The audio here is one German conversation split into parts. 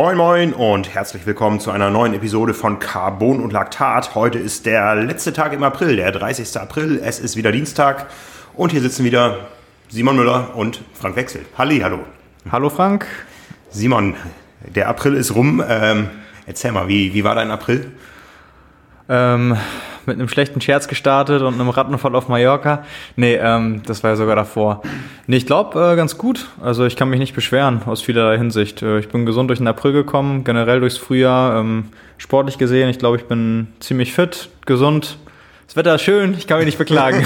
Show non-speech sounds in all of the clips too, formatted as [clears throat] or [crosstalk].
Moin Moin und herzlich willkommen zu einer neuen Episode von Carbon und Laktat. Heute ist der letzte Tag im April, der 30. April. Es ist wieder Dienstag und hier sitzen wieder Simon Müller und Frank Wechsel. Halli, hallo. Hallo Frank. Simon, der April ist rum. Ähm, erzähl mal, wie, wie war dein April? Ähm, mit einem schlechten Scherz gestartet und einem Rattenfall auf Mallorca. Nee, ähm, das war ja sogar davor. Nee, ich glaube äh, ganz gut. Also ich kann mich nicht beschweren aus vielerlei Hinsicht. Äh, ich bin gesund durch den April gekommen, generell durchs Frühjahr. Ähm, sportlich gesehen, ich glaube, ich bin ziemlich fit, gesund. Das Wetter ist schön, ich kann mich nicht beklagen.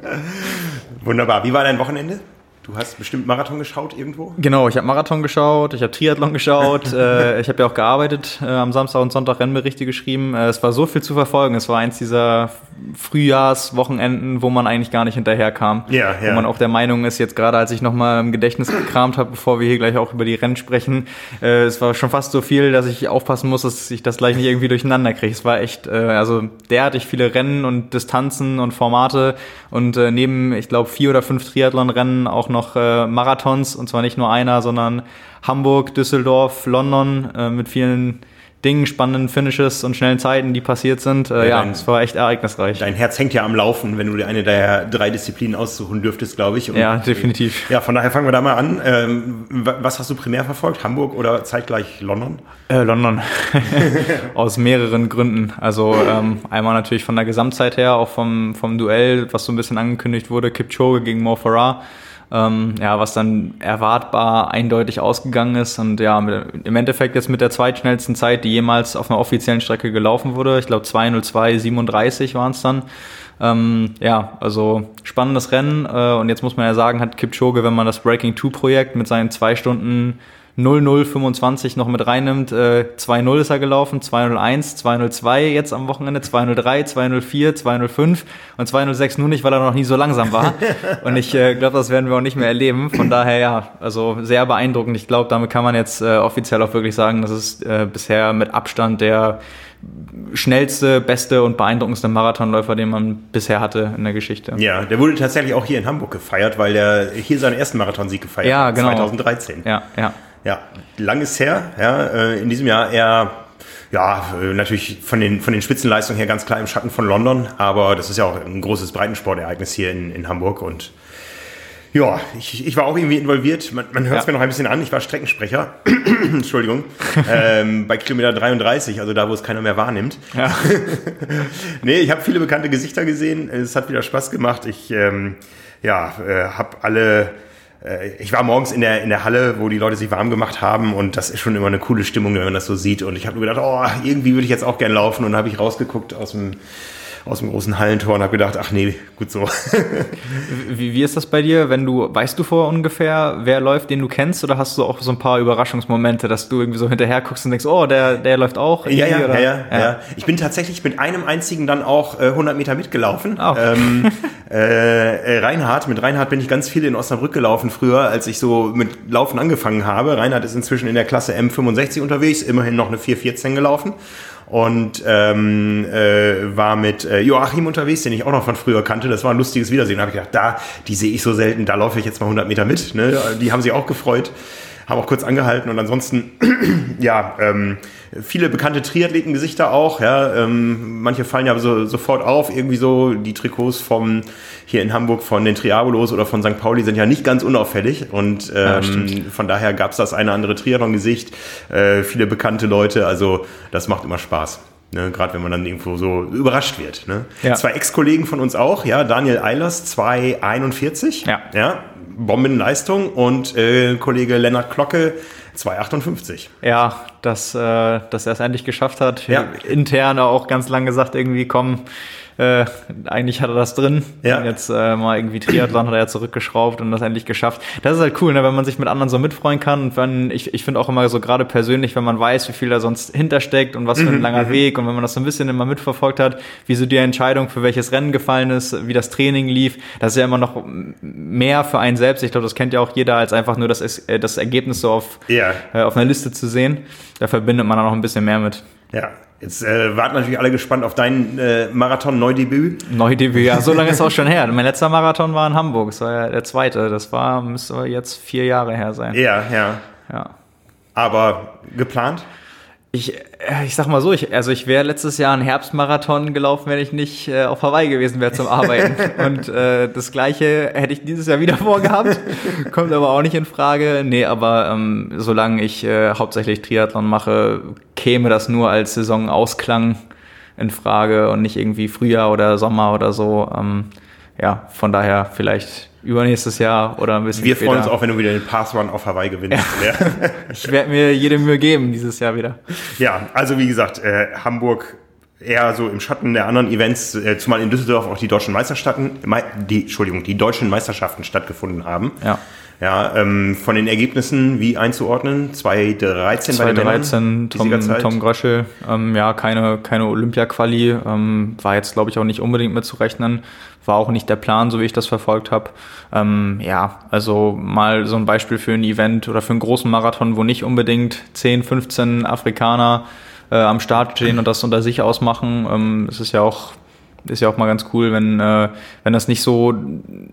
[laughs] Wunderbar. Wie war dein Wochenende? Du hast bestimmt Marathon geschaut irgendwo? Genau, ich habe Marathon geschaut, ich habe Triathlon geschaut, [laughs] äh, ich habe ja auch gearbeitet, äh, am Samstag und Sonntag Rennberichte geschrieben. Äh, es war so viel zu verfolgen. Es war eins dieser Frühjahrswochenenden, wo man eigentlich gar nicht hinterherkam. Ja, ja. Wo man auch der Meinung ist, jetzt gerade als ich nochmal im Gedächtnis gekramt habe, bevor wir hier gleich auch über die Rennen sprechen, äh, es war schon fast so viel, dass ich aufpassen muss, dass ich das gleich nicht irgendwie durcheinander kriege. Es war echt, äh, also derartig viele Rennen und Distanzen und Formate und äh, neben, ich glaube, vier oder fünf Triathlon-Rennen auch noch äh, Marathons und zwar nicht nur einer, sondern Hamburg, Düsseldorf, London äh, mit vielen Dingen, spannenden Finishes und schnellen Zeiten, die passiert sind. Äh, ja, es war echt ereignisreich. Dein Herz hängt ja am Laufen, wenn du dir eine der drei Disziplinen aussuchen dürftest, glaube ich. Und, ja, definitiv. Ja, von daher fangen wir da mal an. Ähm, was hast du primär verfolgt? Hamburg oder zeitgleich London? Äh, London. [laughs] Aus mehreren Gründen. Also ähm, einmal natürlich von der Gesamtzeit her, auch vom, vom Duell, was so ein bisschen angekündigt wurde, Kipchoge gegen Mo Farah ähm, ja, was dann erwartbar eindeutig ausgegangen ist. Und ja, mit, im Endeffekt jetzt mit der zweitschnellsten Zeit, die jemals auf einer offiziellen Strecke gelaufen wurde. Ich glaube 2.02.37 waren es dann. Ähm, ja, also spannendes Rennen. Äh, und jetzt muss man ja sagen, hat Kipchoge, wenn man das Breaking 2 Projekt mit seinen zwei Stunden 0025 noch mit reinnimmt, äh, 2-0 ist er gelaufen, 2-0-1, 2-0-2 jetzt am Wochenende, 2-0-3, 2-0-4, 2-0-5 und 2-0-6 nur nicht, weil er noch nie so langsam war. [laughs] und ich äh, glaube, das werden wir auch nicht mehr erleben. Von daher ja, also sehr beeindruckend. Ich glaube, damit kann man jetzt äh, offiziell auch wirklich sagen, das ist äh, bisher mit Abstand der schnellste, beste und beeindruckendste Marathonläufer, den man bisher hatte in der Geschichte. Ja, der wurde tatsächlich auch hier in Hamburg gefeiert, weil der hier seinen ersten Marathonsieg gefeiert ja, hat, genau. 2013. Ja, ja. Ja, lang ist her. Ja, äh, in diesem Jahr eher, ja, äh, natürlich von den, von den Spitzenleistungen her ganz klar im Schatten von London, aber das ist ja auch ein großes Breitensportereignis hier in, in Hamburg und ja, ich, ich war auch irgendwie involviert. Man, man hört es ja. mir noch ein bisschen an. Ich war Streckensprecher. [clears throat] Entschuldigung. ähm, bei Kilometer 33, also da, wo es keiner mehr wahrnimmt. Ja. [laughs] nee, ich habe viele bekannte Gesichter gesehen. Es hat wieder Spaß gemacht. Ich ähm, ja, äh, habe alle ich war morgens in der, in der Halle, wo die Leute sich warm gemacht haben und das ist schon immer eine coole Stimmung, wenn man das so sieht. Und ich habe mir gedacht, oh, irgendwie würde ich jetzt auch gern laufen und habe ich rausgeguckt aus dem aus dem großen Hallentor und habe gedacht, ach nee, gut so. [laughs] wie, wie ist das bei dir, wenn du, weißt du vor ungefähr, wer läuft, den du kennst, oder hast du auch so ein paar Überraschungsmomente, dass du irgendwie so hinterher guckst und denkst, oh, der, der läuft auch? Ja, ja, ja, ja, ja, Ich bin tatsächlich mit einem einzigen dann auch äh, 100 Meter mitgelaufen. Oh. Ähm, [laughs] äh, Reinhard, mit Reinhard bin ich ganz viel in Osnabrück gelaufen früher, als ich so mit Laufen angefangen habe. Reinhard ist inzwischen in der Klasse M65 unterwegs, immerhin noch eine 414 gelaufen und ähm, äh, war mit äh, Joachim unterwegs, den ich auch noch von früher kannte. Das war ein lustiges Wiedersehen. Da habe ich gedacht, da, die sehe ich so selten, da laufe ich jetzt mal 100 Meter mit. Ne? Die haben sich auch gefreut haben auch kurz angehalten und ansonsten, [clears throat] ja, ähm, viele bekannte Triathletengesichter auch, ja, ähm, manche fallen ja so, sofort auf, irgendwie so, die Trikots vom, hier in Hamburg von den Triabolos oder von St. Pauli sind ja nicht ganz unauffällig und ähm, ja, von daher gab es das eine andere Triathlon-Gesicht, äh, viele bekannte Leute, also das macht immer Spaß. Ne, Gerade wenn man dann irgendwo so überrascht wird. Ne? Ja. Zwei Ex-Kollegen von uns auch, ja, Daniel Eilers, 241. Ja. ja. Bombenleistung und äh, Kollege Lennart Glocke 2,58. Ja, dass, äh, dass er es endlich geschafft hat. Ja. Intern auch ganz lange gesagt, irgendwie komm, äh, eigentlich hat er das drin. Ja. Jetzt äh, mal irgendwie Triathlon hat er ja zurückgeschraubt und das endlich geschafft. Das ist halt cool, ne, wenn man sich mit anderen so mitfreuen kann. Und wenn, ich, ich finde auch immer so gerade persönlich, wenn man weiß, wie viel da sonst hintersteckt und was für ein mhm, langer mhm. Weg und wenn man das so ein bisschen immer mitverfolgt hat, wie so die Entscheidung für welches Rennen gefallen ist, wie das Training lief, das ist ja immer noch mehr für einen selbst. Ich glaube, das kennt ja auch jeder, als einfach nur das, äh, das Ergebnis so auf, ja. äh, auf einer Liste zu sehen. Da verbindet man dann noch ein bisschen mehr mit. Ja, Jetzt äh, warten natürlich alle gespannt auf dein äh, Marathon-Neudebüt. Neudebüt, ja, so lange ist auch [laughs] schon her. Mein letzter Marathon war in Hamburg, das war ja der zweite. Das war, müsste jetzt vier Jahre her sein. Ja, ja. Ja. Aber geplant? Ich, äh, ich sag mal so, ich, also ich wäre letztes Jahr einen Herbstmarathon gelaufen, wenn ich nicht äh, auf Hawaii gewesen wäre zum Arbeiten. [laughs] Und äh, das gleiche hätte ich dieses Jahr wieder [laughs] vorgehabt. Kommt aber auch nicht in Frage. Nee, aber ähm, solange ich äh, hauptsächlich Triathlon mache, käme das nur als Saisonausklang in Frage und nicht irgendwie Frühjahr oder Sommer oder so. Ähm, ja, von daher vielleicht übernächstes Jahr oder ein bisschen Wir später. freuen uns auch, wenn du wieder den Path Run auf Hawaii gewinnst. Ja. [laughs] ich werde mir jede Mühe geben dieses Jahr wieder. Ja, also wie gesagt, äh, Hamburg eher so im Schatten der anderen Events, äh, zumal in Düsseldorf auch die deutschen Meisterschaften, die, Entschuldigung, die deutschen Meisterschaften stattgefunden haben. Ja. Ja, ähm, von den Ergebnissen wie einzuordnen? 2013 bei den 2013 Tom, Tom Gröschel, ähm, ja, keine, keine Olympia-Quali, ähm, war jetzt glaube ich auch nicht unbedingt mitzurechnen, war auch nicht der Plan, so wie ich das verfolgt habe. Ähm, ja, also mal so ein Beispiel für ein Event oder für einen großen Marathon, wo nicht unbedingt 10, 15 Afrikaner äh, am Start stehen und das unter sich ausmachen. Ähm, es ist ja auch ist ja auch mal ganz cool, wenn, äh, wenn das nicht so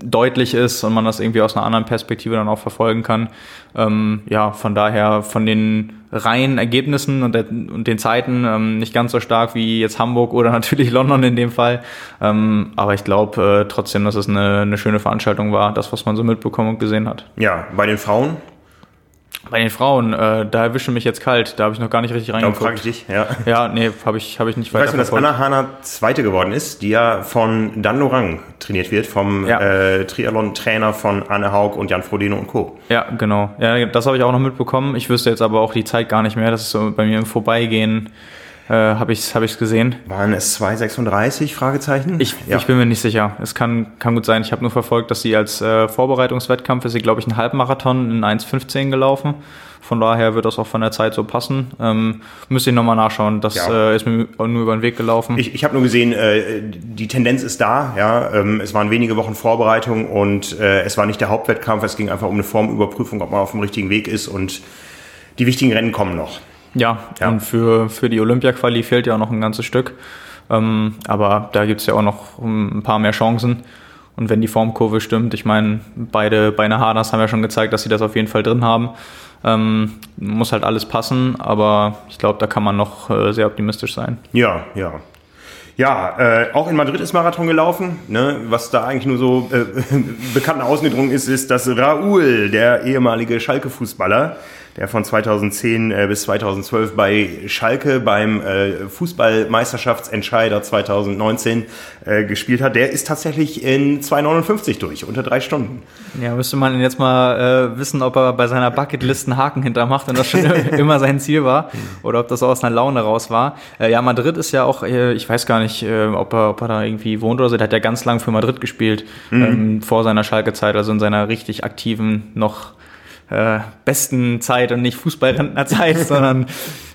deutlich ist und man das irgendwie aus einer anderen Perspektive dann auch verfolgen kann. Ähm, ja, von daher von den reinen Ergebnissen und, der, und den Zeiten ähm, nicht ganz so stark wie jetzt Hamburg oder [laughs] natürlich London in dem Fall. Ähm, aber ich glaube äh, trotzdem, dass es eine, eine schöne Veranstaltung war, das, was man so mitbekommen und gesehen hat. Ja, bei den Frauen bei den Frauen, äh, da erwische mich jetzt kalt. Da habe ich noch gar nicht richtig reingeguckt. Darum frage ich dich, ja. [laughs] Ja, nee, habe ich, hab ich nicht weiter Weißt du, dass Anna Hahner Zweite geworden ist, die ja von Dan Lorang trainiert wird, vom ja. äh, Triathlon-Trainer von Anne Haug und Jan Frodeno und Co. Ja, genau. Ja, das habe ich auch noch mitbekommen. Ich wüsste jetzt aber auch die Zeit gar nicht mehr. Das ist so bei mir im Vorbeigehen äh, habe ich es hab ich's gesehen. Waren es 2,36 Fragezeichen? Ich, ja. ich bin mir nicht sicher. Es kann, kann gut sein. Ich habe nur verfolgt, dass sie als äh, Vorbereitungswettkampf ist sie, glaube ich, einen Halbmarathon in 1,15 gelaufen. Von daher wird das auch von der Zeit so passen. Ähm, müsste ich nochmal nachschauen. Das ja. äh, ist mir nur über den Weg gelaufen. Ich, ich habe nur gesehen, äh, die Tendenz ist da. Ja, ähm, es waren wenige Wochen Vorbereitung und äh, es war nicht der Hauptwettkampf. Es ging einfach um eine Formüberprüfung, ob man auf dem richtigen Weg ist und die wichtigen Rennen kommen noch. Ja, ja. und für, für die Olympia-Quali fehlt ja auch noch ein ganzes Stück. Ähm, aber da gibt es ja auch noch ein paar mehr Chancen. Und wenn die Formkurve stimmt, ich meine, beide Beine Haders haben ja schon gezeigt, dass sie das auf jeden Fall drin haben. Ähm, muss halt alles passen, aber ich glaube, da kann man noch äh, sehr optimistisch sein. Ja, ja. Ja, äh, auch in Madrid ist Marathon gelaufen. Ne? Was da eigentlich nur so äh, [laughs] bekannt ausgedrungen ist, ist, dass Raúl, der ehemalige Schalke-Fußballer, der von 2010 äh, bis 2012 bei Schalke beim äh, Fußballmeisterschaftsentscheider 2019 äh, gespielt hat, der ist tatsächlich in 2,59 durch, unter drei Stunden. Ja, müsste man jetzt mal äh, wissen, ob er bei seiner Bucketlist einen Haken hintermacht und das schon [laughs] immer sein Ziel war oder ob das aus einer Laune raus war. Äh, ja, Madrid ist ja auch, äh, ich weiß gar nicht, ob, er, ob er da irgendwie wohnt oder so, der hat ja ganz lang für Madrid gespielt, mhm. ähm, vor seiner Schalke-Zeit, also in seiner richtig aktiven, noch äh, besten Zeit und nicht Fußballrentnerzeit, [laughs] sondern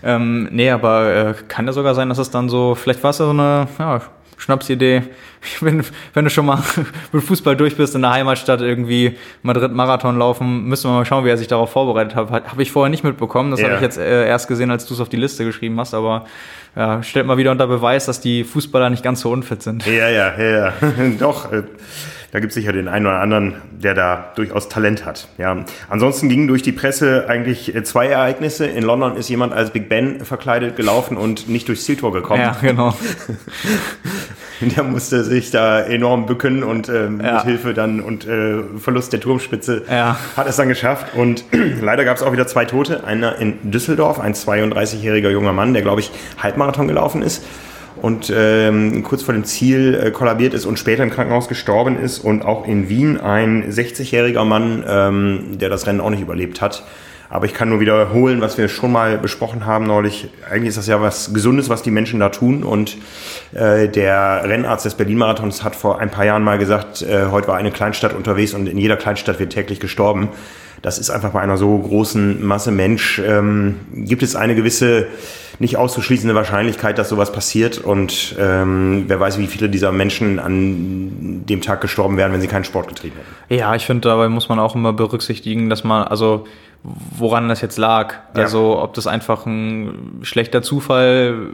ähm, nee, aber äh, kann ja sogar sein, dass es dann so, vielleicht war es ja so eine ja, Schnapsidee, [laughs] wenn, wenn du schon mal [laughs] mit Fußball durch bist in der Heimatstadt irgendwie Madrid-Marathon laufen, müssen wir mal schauen, wie er sich darauf vorbereitet hat. Habe ich vorher nicht mitbekommen, das ja. habe ich jetzt äh, erst gesehen, als du es auf die Liste geschrieben hast, aber ja, stellt mal wieder unter Beweis, dass die Fußballer nicht ganz so unfit sind. Ja, ja, ja, ja. Doch, äh, da gibt es sicher den einen oder anderen, der da durchaus Talent hat. Ja. Ansonsten gingen durch die Presse eigentlich äh, zwei Ereignisse. In London ist jemand als Big Ben verkleidet gelaufen und nicht durchs Zieltor gekommen. Ja, genau. [laughs] der musste sich da enorm bücken und äh, mit ja. Hilfe dann und äh, Verlust der Turmspitze ja. hat es dann geschafft. Und [clears throat] leider gab es auch wieder zwei Tote. Einer in Düsseldorf, ein 32-jähriger junger Mann, der glaube ich Halbmarathon gelaufen ist und ähm, kurz vor dem Ziel äh, kollabiert ist und später im Krankenhaus gestorben ist und auch in Wien ein 60-jähriger Mann, ähm, der das Rennen auch nicht überlebt hat. Aber ich kann nur wiederholen, was wir schon mal besprochen haben neulich. Eigentlich ist das ja was Gesundes, was die Menschen da tun. Und äh, der Rennarzt des Berlin-Marathons hat vor ein paar Jahren mal gesagt, äh, heute war eine Kleinstadt unterwegs und in jeder Kleinstadt wird täglich gestorben. Das ist einfach bei einer so großen Masse Mensch, ähm, gibt es eine gewisse nicht auszuschließende Wahrscheinlichkeit, dass sowas passiert. Und ähm, wer weiß, wie viele dieser Menschen an dem Tag gestorben wären, wenn sie keinen Sport getrieben hätten. Ja, ich finde, dabei muss man auch immer berücksichtigen, dass man, also woran das jetzt lag. Ja. Also ob das einfach ein schlechter Zufall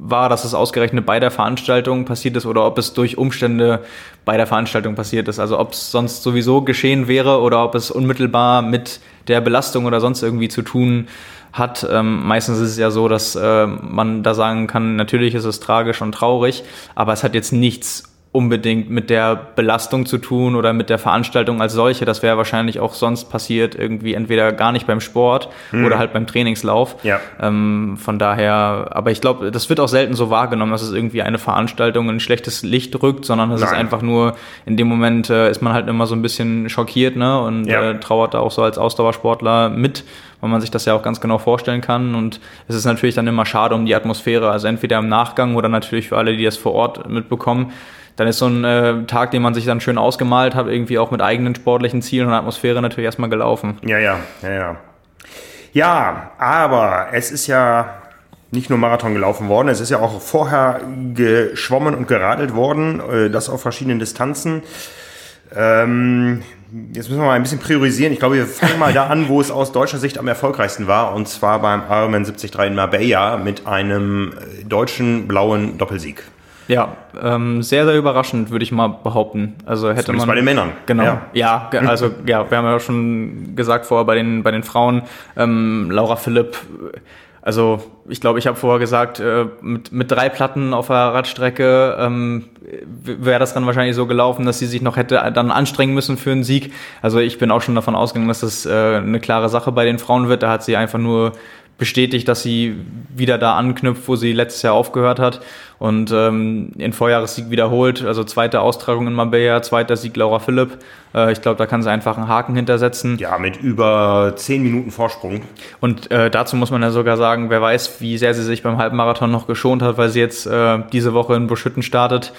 war, dass es ausgerechnet bei der Veranstaltung passiert ist oder ob es durch Umstände bei der Veranstaltung passiert ist. Also ob es sonst sowieso geschehen wäre oder ob es unmittelbar mit der Belastung oder sonst irgendwie zu tun hat. Ähm, meistens ist es ja so, dass äh, man da sagen kann, natürlich ist es tragisch und traurig, aber es hat jetzt nichts unbedingt mit der Belastung zu tun oder mit der Veranstaltung als solche. Das wäre wahrscheinlich auch sonst passiert, irgendwie entweder gar nicht beim Sport hm. oder halt beim Trainingslauf. Ja. Ähm, von daher, aber ich glaube, das wird auch selten so wahrgenommen, dass es irgendwie eine Veranstaltung in ein schlechtes Licht rückt, sondern es ist einfach nur, in dem Moment äh, ist man halt immer so ein bisschen schockiert ne? und ja. äh, trauert da auch so als Ausdauersportler mit weil man sich das ja auch ganz genau vorstellen kann. Und es ist natürlich dann immer schade um die Atmosphäre. Also entweder im Nachgang oder natürlich für alle, die das vor Ort mitbekommen dann ist so ein äh, Tag, den man sich dann schön ausgemalt hat, irgendwie auch mit eigenen sportlichen Zielen und Atmosphäre natürlich erstmal gelaufen. Ja, ja, ja, ja. Ja, aber es ist ja nicht nur Marathon gelaufen worden, es ist ja auch vorher geschwommen und geradelt worden, äh, das auf verschiedenen Distanzen. Ähm, jetzt müssen wir mal ein bisschen priorisieren. Ich glaube, wir fangen mal da an, wo es aus deutscher Sicht am erfolgreichsten war, und zwar beim Ironman 73 in Marbella mit einem äh, deutschen blauen Doppelsieg. Ja, ähm, sehr, sehr überraschend, würde ich mal behaupten. Also hätte Zumindest man. bei den Männern. Genau. Ja, ja [laughs] also ja, wir haben ja schon gesagt vorher bei den, bei den Frauen, ähm, Laura Philipp, also ich glaube, ich habe vorher gesagt, äh, mit, mit drei Platten auf der Radstrecke ähm, wäre das dann wahrscheinlich so gelaufen, dass sie sich noch hätte dann anstrengen müssen für einen Sieg. Also ich bin auch schon davon ausgegangen, dass das äh, eine klare Sache bei den Frauen wird. Da hat sie einfach nur bestätigt, dass sie wieder da anknüpft, wo sie letztes Jahr aufgehört hat und ähm, den Vorjahressieg wiederholt. Also zweite Austragung in Marbella, zweiter Sieg Laura Philipp. Äh, ich glaube, da kann sie einfach einen Haken hintersetzen. Ja, mit über zehn Minuten Vorsprung. Und äh, dazu muss man ja sogar sagen, wer weiß, wie sehr sie sich beim Halbmarathon noch geschont hat, weil sie jetzt äh, diese Woche in Buschütten startet.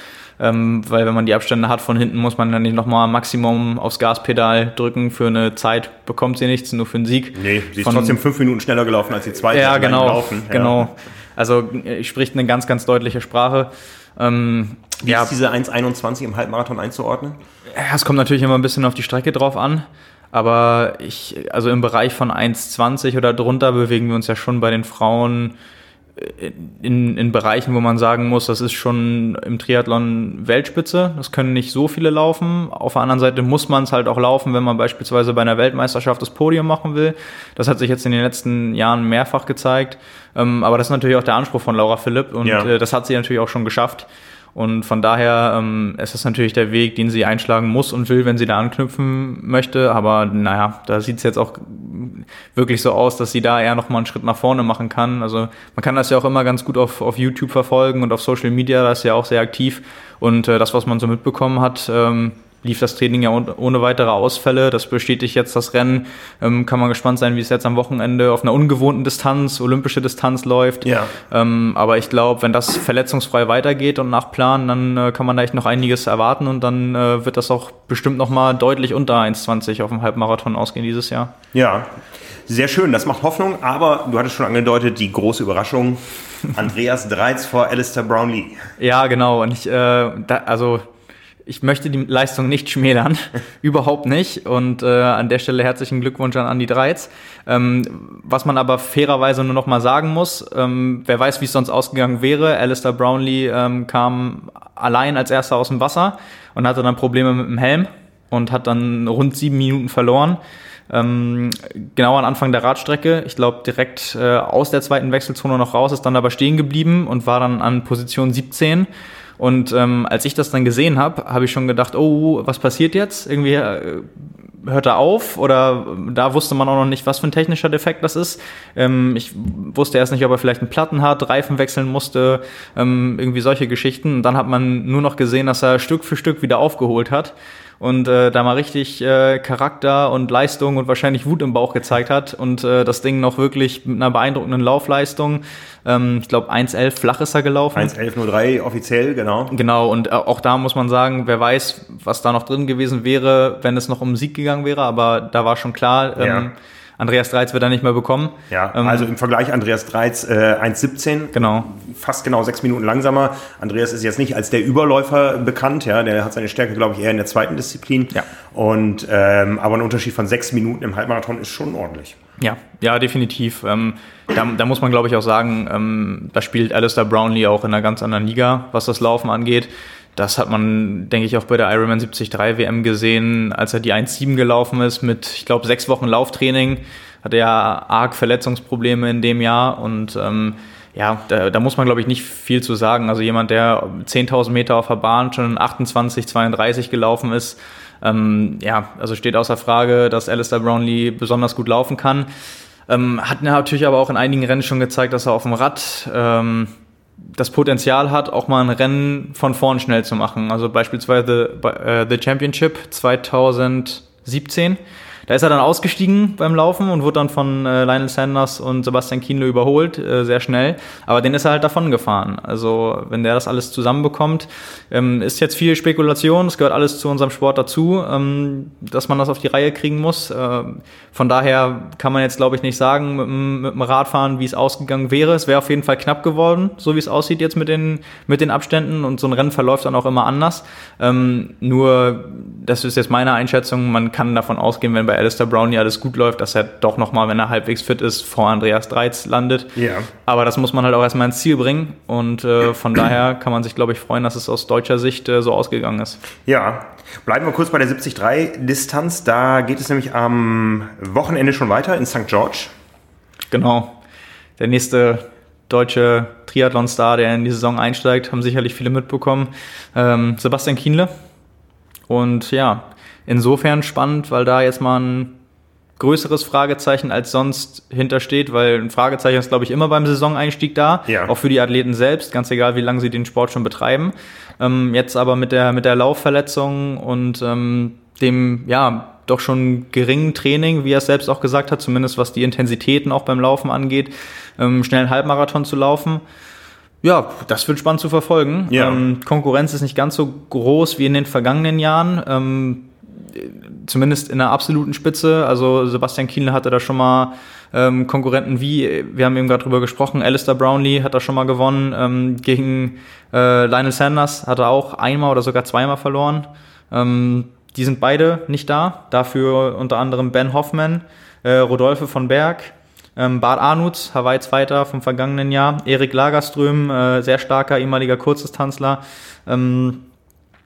Ähm, weil wenn man die Abstände hat von hinten, muss man dann nicht nochmal Maximum aufs Gaspedal drücken. Für eine Zeit bekommt sie nichts, nur für einen Sieg. Nee, sie ist von, trotzdem fünf Minuten schneller gelaufen als die zweite. Ja, genau. Gelaufen. Ja. Genau. Also äh, spricht eine ganz, ganz deutliche Sprache. Ähm, Wie ja. ist diese 1,21 im Halbmarathon einzuordnen? Ja, es kommt natürlich immer ein bisschen auf die Strecke drauf an. Aber ich, also im Bereich von 1,20 oder drunter bewegen wir uns ja schon bei den Frauen in, in Bereichen, wo man sagen muss, das ist schon im Triathlon Weltspitze. Das können nicht so viele laufen. Auf der anderen Seite muss man es halt auch laufen, wenn man beispielsweise bei einer Weltmeisterschaft das Podium machen will. Das hat sich jetzt in den letzten Jahren mehrfach gezeigt. Ähm, aber das ist natürlich auch der Anspruch von Laura Philipp und ja. Äh, das hat sie natürlich auch schon geschafft. Und von daher ähm, es ist natürlich der Weg, den sie einschlagen muss und will, wenn sie da anknüpfen möchte. Aber naja, da sieht es jetzt auch wirklich so aus, dass sie da eher noch mal einen Schritt nach vorne machen kann. Also man kann das ja auch immer ganz gut auf, auf YouTube verfolgen und auf Social Media, da ist ja auch sehr aktiv. Und äh, das, was man so mitbekommen hat, ähm, lief das Training ja ohne weitere Ausfälle. Das bestätigt jetzt das Rennen. Ähm, kann man gespannt sein, wie es jetzt am Wochenende auf einer ungewohnten Distanz, olympische Distanz läuft. Ja. Ähm, aber ich glaube, wenn das verletzungsfrei weitergeht und nach Plan, dann äh, kann man da echt noch einiges erwarten und dann äh, wird das auch bestimmt noch mal deutlich unter 1,20 auf dem Halbmarathon ausgehen dieses Jahr. Ja. Sehr schön, das macht Hoffnung, aber du hattest schon angedeutet, die große Überraschung, [laughs] Andreas Dreiz vor Alistair Brownlee. Ja, genau. Und ich, äh, da, also ich möchte die Leistung nicht schmälern, [laughs] überhaupt nicht. Und äh, an der Stelle herzlichen Glückwunsch an Andi Dreiz. Ähm, was man aber fairerweise nur noch mal sagen muss, ähm, wer weiß, wie es sonst ausgegangen wäre. Alistair Brownlee ähm, kam allein als erster aus dem Wasser und hatte dann Probleme mit dem Helm und hat dann rund sieben Minuten verloren. Ähm, genau am Anfang der Radstrecke, ich glaube direkt äh, aus der zweiten Wechselzone noch raus, ist dann aber stehen geblieben und war dann an Position 17 und ähm, als ich das dann gesehen habe, habe ich schon gedacht, oh, was passiert jetzt? Irgendwie äh, hört er auf oder da wusste man auch noch nicht, was für ein technischer Defekt das ist. Ähm, ich wusste erst nicht, ob er vielleicht einen Platten hat, Reifen wechseln musste, ähm, irgendwie solche Geschichten. Und dann hat man nur noch gesehen, dass er Stück für Stück wieder aufgeholt hat und äh, da mal richtig äh, Charakter und Leistung und wahrscheinlich Wut im Bauch gezeigt hat und äh, das Ding noch wirklich mit einer beeindruckenden Laufleistung. Ähm, ich glaube 1.11 flach ist er gelaufen. 1.11.03 offiziell, genau. Genau, und äh, auch da muss man sagen, wer weiß, was da noch drin gewesen wäre, wenn es noch um Sieg gegangen wäre, aber da war schon klar, ähm, ja Andreas Dreiz wird er nicht mehr bekommen. Ja, ähm, also im Vergleich Andreas Dreiz äh, 1,17. Genau. Fast genau sechs Minuten langsamer. Andreas ist jetzt nicht als der Überläufer bekannt, ja. Der hat seine Stärke, glaube ich, eher in der zweiten Disziplin. Ja. Und ähm, aber ein Unterschied von sechs Minuten im Halbmarathon ist schon ordentlich. Ja, ja, definitiv. Ähm, da, da, muss man, glaube ich, auch sagen, ähm, da spielt Alistair Brownlee auch in einer ganz anderen Liga, was das Laufen angeht. Das hat man, denke ich, auch bei der Ironman 73 WM gesehen, als er die 1.7 gelaufen ist mit, ich glaube, sechs Wochen Lauftraining. hatte ja arg Verletzungsprobleme in dem Jahr und ähm, ja, da, da muss man, glaube ich, nicht viel zu sagen. Also jemand, der 10.000 Meter auf der Bahn schon 28, 32 gelaufen ist, ähm, ja, also steht außer Frage, dass Alistair Brownlee besonders gut laufen kann. Ähm, hat natürlich aber auch in einigen Rennen schon gezeigt, dass er auf dem Rad ähm, das Potenzial hat, auch mal ein Rennen von vorn schnell zu machen. Also beispielsweise äh, The Championship 2017 da ist er dann ausgestiegen beim Laufen und wurde dann von äh, Lionel Sanders und Sebastian Kienle überholt, äh, sehr schnell. Aber den ist er halt davon gefahren. Also wenn der das alles zusammenbekommt, ähm, ist jetzt viel Spekulation. Es gehört alles zu unserem Sport dazu, ähm, dass man das auf die Reihe kriegen muss. Äh, von daher kann man jetzt, glaube ich, nicht sagen mit, mit dem Radfahren, wie es ausgegangen wäre. Es wäre auf jeden Fall knapp geworden, so wie es aussieht jetzt mit den, mit den Abständen. Und so ein Rennen verläuft dann auch immer anders. Ähm, nur, das ist jetzt meine Einschätzung, man kann davon ausgehen, wenn bei bei Alistair Brownlee alles gut läuft, dass er doch nochmal, wenn er halbwegs fit ist, vor Andreas Dreiz landet. Ja. Aber das muss man halt auch erstmal ins Ziel bringen. Und äh, von [clears throat] daher kann man sich, glaube ich, freuen, dass es aus deutscher Sicht äh, so ausgegangen ist. Ja. Bleiben wir kurz bei der 73-Distanz. Da geht es nämlich am Wochenende schon weiter in St. George. Genau. Der nächste deutsche Triathlon-Star, der in die Saison einsteigt, haben sicherlich viele mitbekommen. Ähm, Sebastian Kienle. Und ja, insofern spannend, weil da jetzt mal ein größeres Fragezeichen als sonst hintersteht, weil ein Fragezeichen ist, glaube ich, immer beim Saisoneinstieg da, ja. auch für die Athleten selbst, ganz egal, wie lange sie den Sport schon betreiben. Ähm, jetzt aber mit der, mit der Laufverletzung und ähm, dem, ja, doch schon geringen Training, wie er es selbst auch gesagt hat, zumindest was die Intensitäten auch beim Laufen angeht, ähm, schnell einen Halbmarathon zu laufen. Ja, das wird spannend zu verfolgen. Ja. Ähm, Konkurrenz ist nicht ganz so groß wie in den vergangenen Jahren. Ähm, zumindest in der absoluten Spitze. Also Sebastian Kienle hatte da schon mal ähm, Konkurrenten wie, wir haben eben gerade drüber gesprochen, Alistair Brownlee hat da schon mal gewonnen. Ähm, gegen äh, Lionel Sanders hat er auch einmal oder sogar zweimal verloren. Ähm, die sind beide nicht da. Dafür unter anderem Ben Hoffman, äh, Rodolphe von Berg, ähm, Bart Arnutz, Hawaii Zweiter vom vergangenen Jahr, Erik Lagerström, äh, sehr starker ehemaliger Kurzdistanzler. Ähm,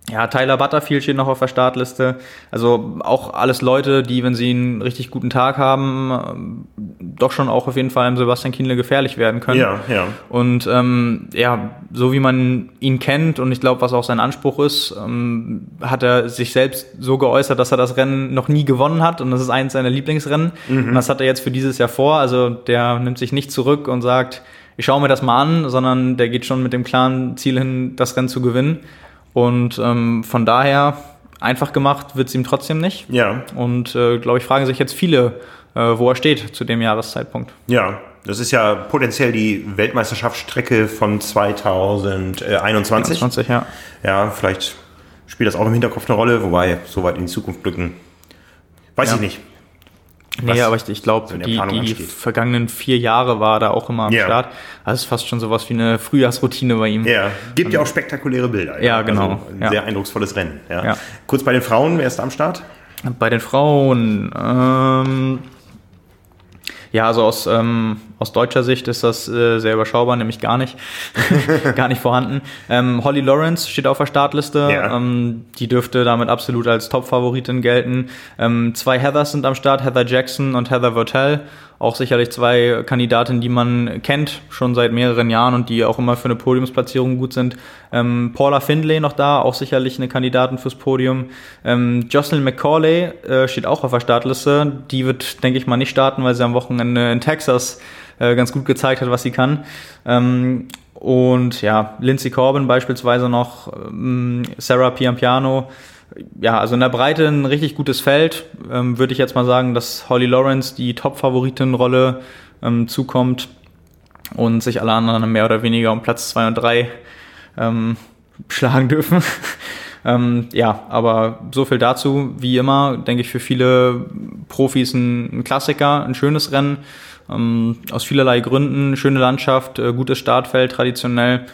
ja, Tyler Butterfield steht noch auf der Startliste. Also auch alles Leute, die, wenn sie einen richtig guten Tag haben, doch schon auch auf jeden Fall einem Sebastian Kienle gefährlich werden können. Ja, ja. Und ähm, ja, so wie man ihn kennt und ich glaube, was auch sein Anspruch ist, ähm, hat er sich selbst so geäußert, dass er das Rennen noch nie gewonnen hat und das ist eins seiner Lieblingsrennen. Mhm. Und das hat er jetzt für dieses Jahr vor. Also der nimmt sich nicht zurück und sagt, ich schaue mir das mal an, sondern der geht schon mit dem klaren Ziel hin, das Rennen zu gewinnen. Und ähm, von daher, einfach gemacht wird es ihm trotzdem nicht. Ja. Und äh, glaube ich, fragen sich jetzt viele, äh, wo er steht zu dem Jahreszeitpunkt. Ja, das ist ja potenziell die Weltmeisterschaftsstrecke von 2021. 20, ja. Ja, vielleicht spielt das auch im Hinterkopf eine Rolle, wobei so weit in die Zukunft blicken. Weiß ja. ich nicht. Nee, aber ich, ich glaube, die, die vergangenen vier Jahre war da auch immer am ja. Start. Das ist fast schon sowas wie eine Frühjahrsroutine bei ihm. Ja, gibt ja auch spektakuläre Bilder. Ja, genau. Also ein ja. sehr eindrucksvolles Rennen. Ja. ja. Kurz bei den Frauen, wer ist da am Start? Bei den Frauen, ähm, ja, also aus, ähm, aus deutscher Sicht ist das äh, sehr überschaubar, nämlich gar nicht, [laughs] gar nicht vorhanden. Ähm, Holly Lawrence steht auf der Startliste. Ja. Ähm, die dürfte damit absolut als Top-Favoritin gelten. Ähm, zwei Heathers sind am Start, Heather Jackson und Heather Vertel auch sicherlich zwei Kandidatinnen, die man kennt, schon seit mehreren Jahren und die auch immer für eine Podiumsplatzierung gut sind. Ähm, Paula Findlay noch da, auch sicherlich eine Kandidatin fürs Podium. Ähm, Jocelyn McCauley äh, steht auch auf der Startliste. Die wird, denke ich mal, nicht starten, weil sie am Wochenende in Texas äh, ganz gut gezeigt hat, was sie kann. Ähm, und ja, Lindsay Corbin beispielsweise noch, ähm, Sarah Piampiano, ja, also in der Breite ein richtig gutes Feld. Ähm, Würde ich jetzt mal sagen, dass Holly Lawrence die Top-Favoritenrolle ähm, zukommt und sich alle anderen mehr oder weniger um Platz 2 und 3 ähm, [laughs] schlagen dürfen. [laughs] ähm, ja, aber so viel dazu. Wie immer, denke ich, für viele Profis ein, ein Klassiker, ein schönes Rennen. Ähm, aus vielerlei Gründen, schöne Landschaft, äh, gutes Startfeld, traditionell.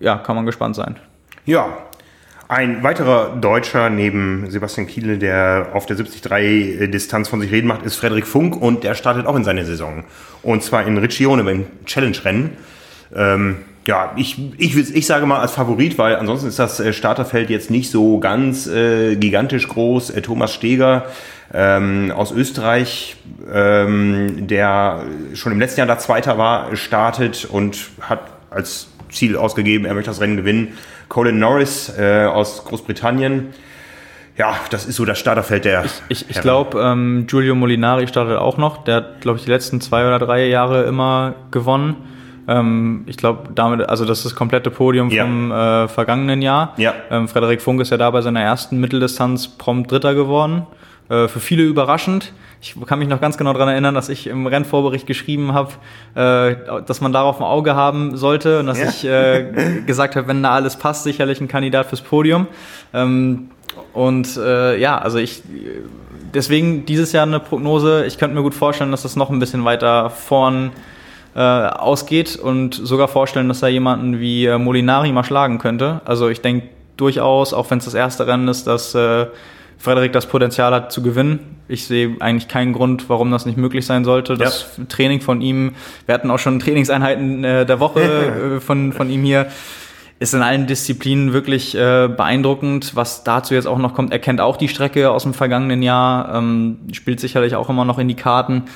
Ja, kann man gespannt sein. Ja, ein weiterer Deutscher neben Sebastian Kiele, der auf der 73-Distanz von sich reden macht, ist Frederik Funk und der startet auch in seine Saison. Und zwar in Riccione beim Challenge-Rennen. Ähm, ja, ich, ich, ich sage mal als Favorit, weil ansonsten ist das äh, Starterfeld jetzt nicht so ganz äh, gigantisch groß. Äh, Thomas Steger ähm, aus Österreich, ähm, der schon im letzten Jahr da Zweiter war, startet und hat als Ziel ausgegeben, er möchte das Rennen gewinnen. Colin Norris äh, aus Großbritannien. Ja, das ist so das Starterfeld der. Ich, ich, ich glaube, ähm, Giulio Molinari startet auch noch. Der hat, glaube ich, die letzten zwei oder drei Jahre immer gewonnen. Ähm, ich glaube, damit, also das ist das komplette Podium ja. vom äh, vergangenen Jahr. Ja. Ähm, Frederik Funk ist ja da bei seiner ersten Mitteldistanz prompt Dritter geworden. Äh, für viele überraschend. Ich kann mich noch ganz genau daran erinnern, dass ich im Rennvorbericht geschrieben habe, äh, dass man darauf ein Auge haben sollte und dass ja. ich äh, gesagt habe, wenn da alles passt, sicherlich ein Kandidat fürs Podium. Ähm, und äh, ja, also ich deswegen dieses Jahr eine Prognose. Ich könnte mir gut vorstellen, dass das noch ein bisschen weiter vorn äh, ausgeht und sogar vorstellen, dass er jemanden wie äh, Molinari mal schlagen könnte. Also ich denke durchaus, auch wenn es das erste Rennen ist, dass äh, Frederik das Potenzial hat zu gewinnen. Ich sehe eigentlich keinen Grund, warum das nicht möglich sein sollte. Das ja. Training von ihm, wir hatten auch schon Trainingseinheiten äh, der Woche [laughs] äh, von, von ihm hier, ist in allen Disziplinen wirklich äh, beeindruckend. Was dazu jetzt auch noch kommt, er kennt auch die Strecke aus dem vergangenen Jahr, ähm, spielt sicherlich auch immer noch in die Karten.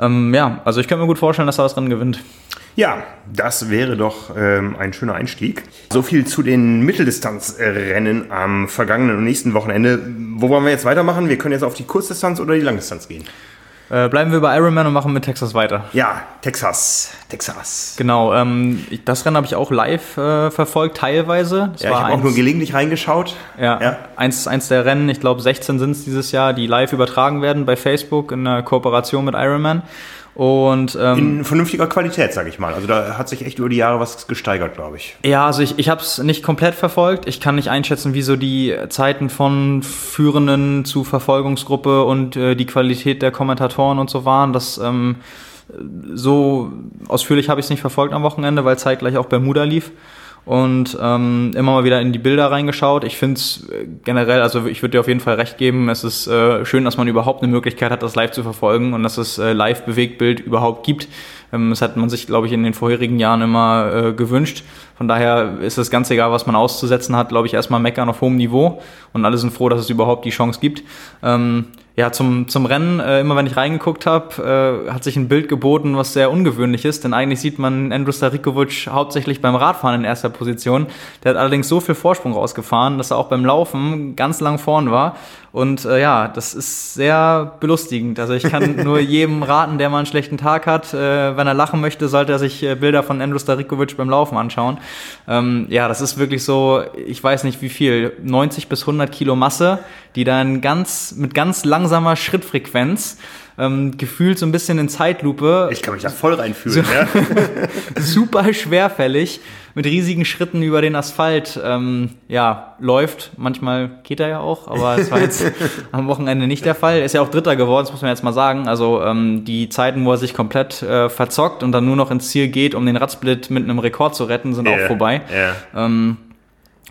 Ähm, ja, also ich könnte mir gut vorstellen, dass er das Rennen gewinnt. Ja, das wäre doch ähm, ein schöner Einstieg. So viel zu den Mitteldistanzrennen am vergangenen und nächsten Wochenende. Wo wollen wir jetzt weitermachen? Wir können jetzt auf die Kurzdistanz oder die Langdistanz gehen. Äh, bleiben wir bei Ironman und machen mit Texas weiter. Ja, Texas. Texas. Genau, ähm, das Rennen habe ich auch live äh, verfolgt, teilweise. Das ja, ich habe auch nur gelegentlich reingeschaut. Ja, ja. Eins, eins der Rennen, ich glaube 16 sind es dieses Jahr, die live übertragen werden bei Facebook in einer Kooperation mit Ironman. Und, ähm, In vernünftiger Qualität, sage ich mal. Also da hat sich echt über die Jahre was gesteigert, glaube ich. Ja, also ich, ich habe es nicht komplett verfolgt. Ich kann nicht einschätzen, wie so die Zeiten von Führenden zu Verfolgungsgruppe und äh, die Qualität der Kommentatoren und so waren. Das ähm, so ausführlich habe ich es nicht verfolgt am Wochenende, weil zeitgleich auch Bermuda lief und ähm, immer mal wieder in die Bilder reingeschaut. Ich finde es äh, generell, also ich würde dir auf jeden Fall recht geben, es ist äh, schön, dass man überhaupt eine Möglichkeit hat, das live zu verfolgen und dass es äh, Live-Bewegtbild überhaupt gibt. Ähm, das hat man sich, glaube ich, in den vorherigen Jahren immer äh, gewünscht. Von daher ist es ganz egal, was man auszusetzen hat, glaube ich, erstmal meckern auf hohem Niveau und alle sind froh, dass es überhaupt die Chance gibt. Ähm, ja, zum, zum Rennen, äh, immer wenn ich reingeguckt habe, äh, hat sich ein Bild geboten, was sehr ungewöhnlich ist, denn eigentlich sieht man Andrew Starikovic hauptsächlich beim Radfahren in erster Position. Der hat allerdings so viel Vorsprung rausgefahren, dass er auch beim Laufen ganz lang vorn war. Und äh, ja, das ist sehr belustigend. Also ich kann [laughs] nur jedem raten, der mal einen schlechten Tag hat, äh, wenn er lachen möchte, sollte er sich äh, Bilder von Andrew Starikovic beim Laufen anschauen. Ähm, ja, das ist wirklich so, ich weiß nicht wie viel, 90 bis 100 Kilo Masse, die dann ganz mit ganz langsamer Schrittfrequenz ähm, gefühlt so ein bisschen in Zeitlupe. Ich kann mich da voll reinfühlen. So, ja. [laughs] super schwerfällig mit riesigen Schritten über den Asphalt ähm, ja, läuft. Manchmal geht er ja auch, aber es war jetzt [laughs] am Wochenende nicht der Fall. Er ist ja auch Dritter geworden, das muss man jetzt mal sagen. Also ähm, die Zeiten, wo er sich komplett äh, verzockt und dann nur noch ins Ziel geht, um den Radsplit mit einem Rekord zu retten, sind yeah, auch vorbei. Yeah. Ähm,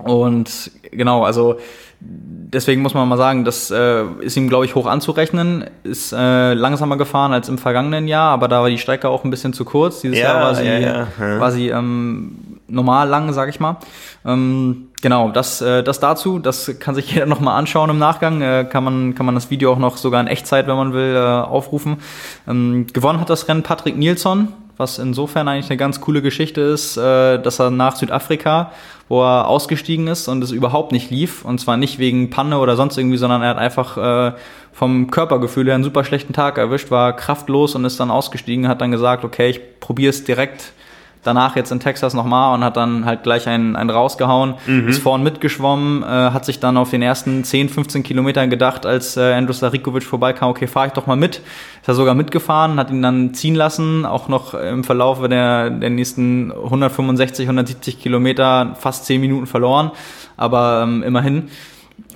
und genau, also deswegen muss man mal sagen, das äh, ist ihm, glaube ich, hoch anzurechnen. Ist äh, langsamer gefahren als im vergangenen Jahr, aber da war die Strecke auch ein bisschen zu kurz. Dieses ja, Jahr war sie, ja, ja. War sie ähm, normal lang, sag ich mal. Ähm, genau, das, äh, das dazu. Das kann sich [laughs] jeder noch mal anschauen im Nachgang. Äh, kann, man, kann man das Video auch noch sogar in Echtzeit, wenn man will, äh, aufrufen. Ähm, gewonnen hat das Rennen Patrick Nilsson was insofern eigentlich eine ganz coole Geschichte ist, äh, dass er nach Südafrika, wo er ausgestiegen ist und es überhaupt nicht lief, und zwar nicht wegen Panne oder sonst irgendwie, sondern er hat einfach äh, vom Körpergefühl her einen super schlechten Tag erwischt, war kraftlos und ist dann ausgestiegen, hat dann gesagt, okay, ich probiere es direkt danach jetzt in Texas nochmal und hat dann halt gleich einen, einen rausgehauen, mhm. ist vorn mitgeschwommen, äh, hat sich dann auf den ersten 10, 15 Kilometern gedacht, als äh, Andrew Starikovic vorbeikam, okay, fahre ich doch mal mit. Ist er sogar mitgefahren, hat ihn dann ziehen lassen, auch noch im Verlauf der, der nächsten 165, 170 Kilometer fast 10 Minuten verloren, aber ähm, immerhin.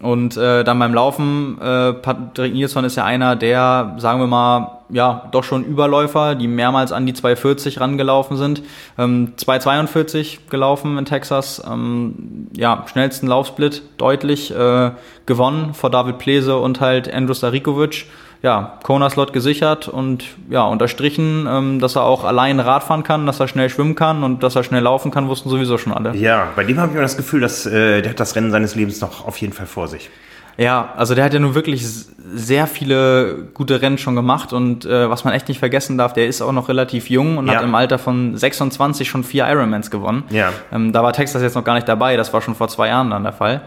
Und äh, dann beim Laufen, äh, Patrick Nilsson ist ja einer der, sagen wir mal, ja, doch schon Überläufer, die mehrmals an die 240 rangelaufen sind. Ähm, 242 gelaufen in Texas, ähm, ja, schnellsten Laufsplit, deutlich äh, gewonnen vor David Plese und halt Andrew Starikovic. Ja, Kona-Slot gesichert und ja, unterstrichen, ähm, dass er auch allein Rad fahren kann, dass er schnell schwimmen kann und dass er schnell laufen kann, wussten sowieso schon alle. Ja, bei dem habe ich mir das Gefühl, dass äh, der hat das Rennen seines Lebens noch auf jeden Fall vor sich. Ja, also der hat ja nun wirklich sehr viele gute Rennen schon gemacht und äh, was man echt nicht vergessen darf, der ist auch noch relativ jung und ja. hat im Alter von 26 schon vier Ironmans gewonnen. Ja. Ähm, da war Texas jetzt noch gar nicht dabei, das war schon vor zwei Jahren dann der Fall.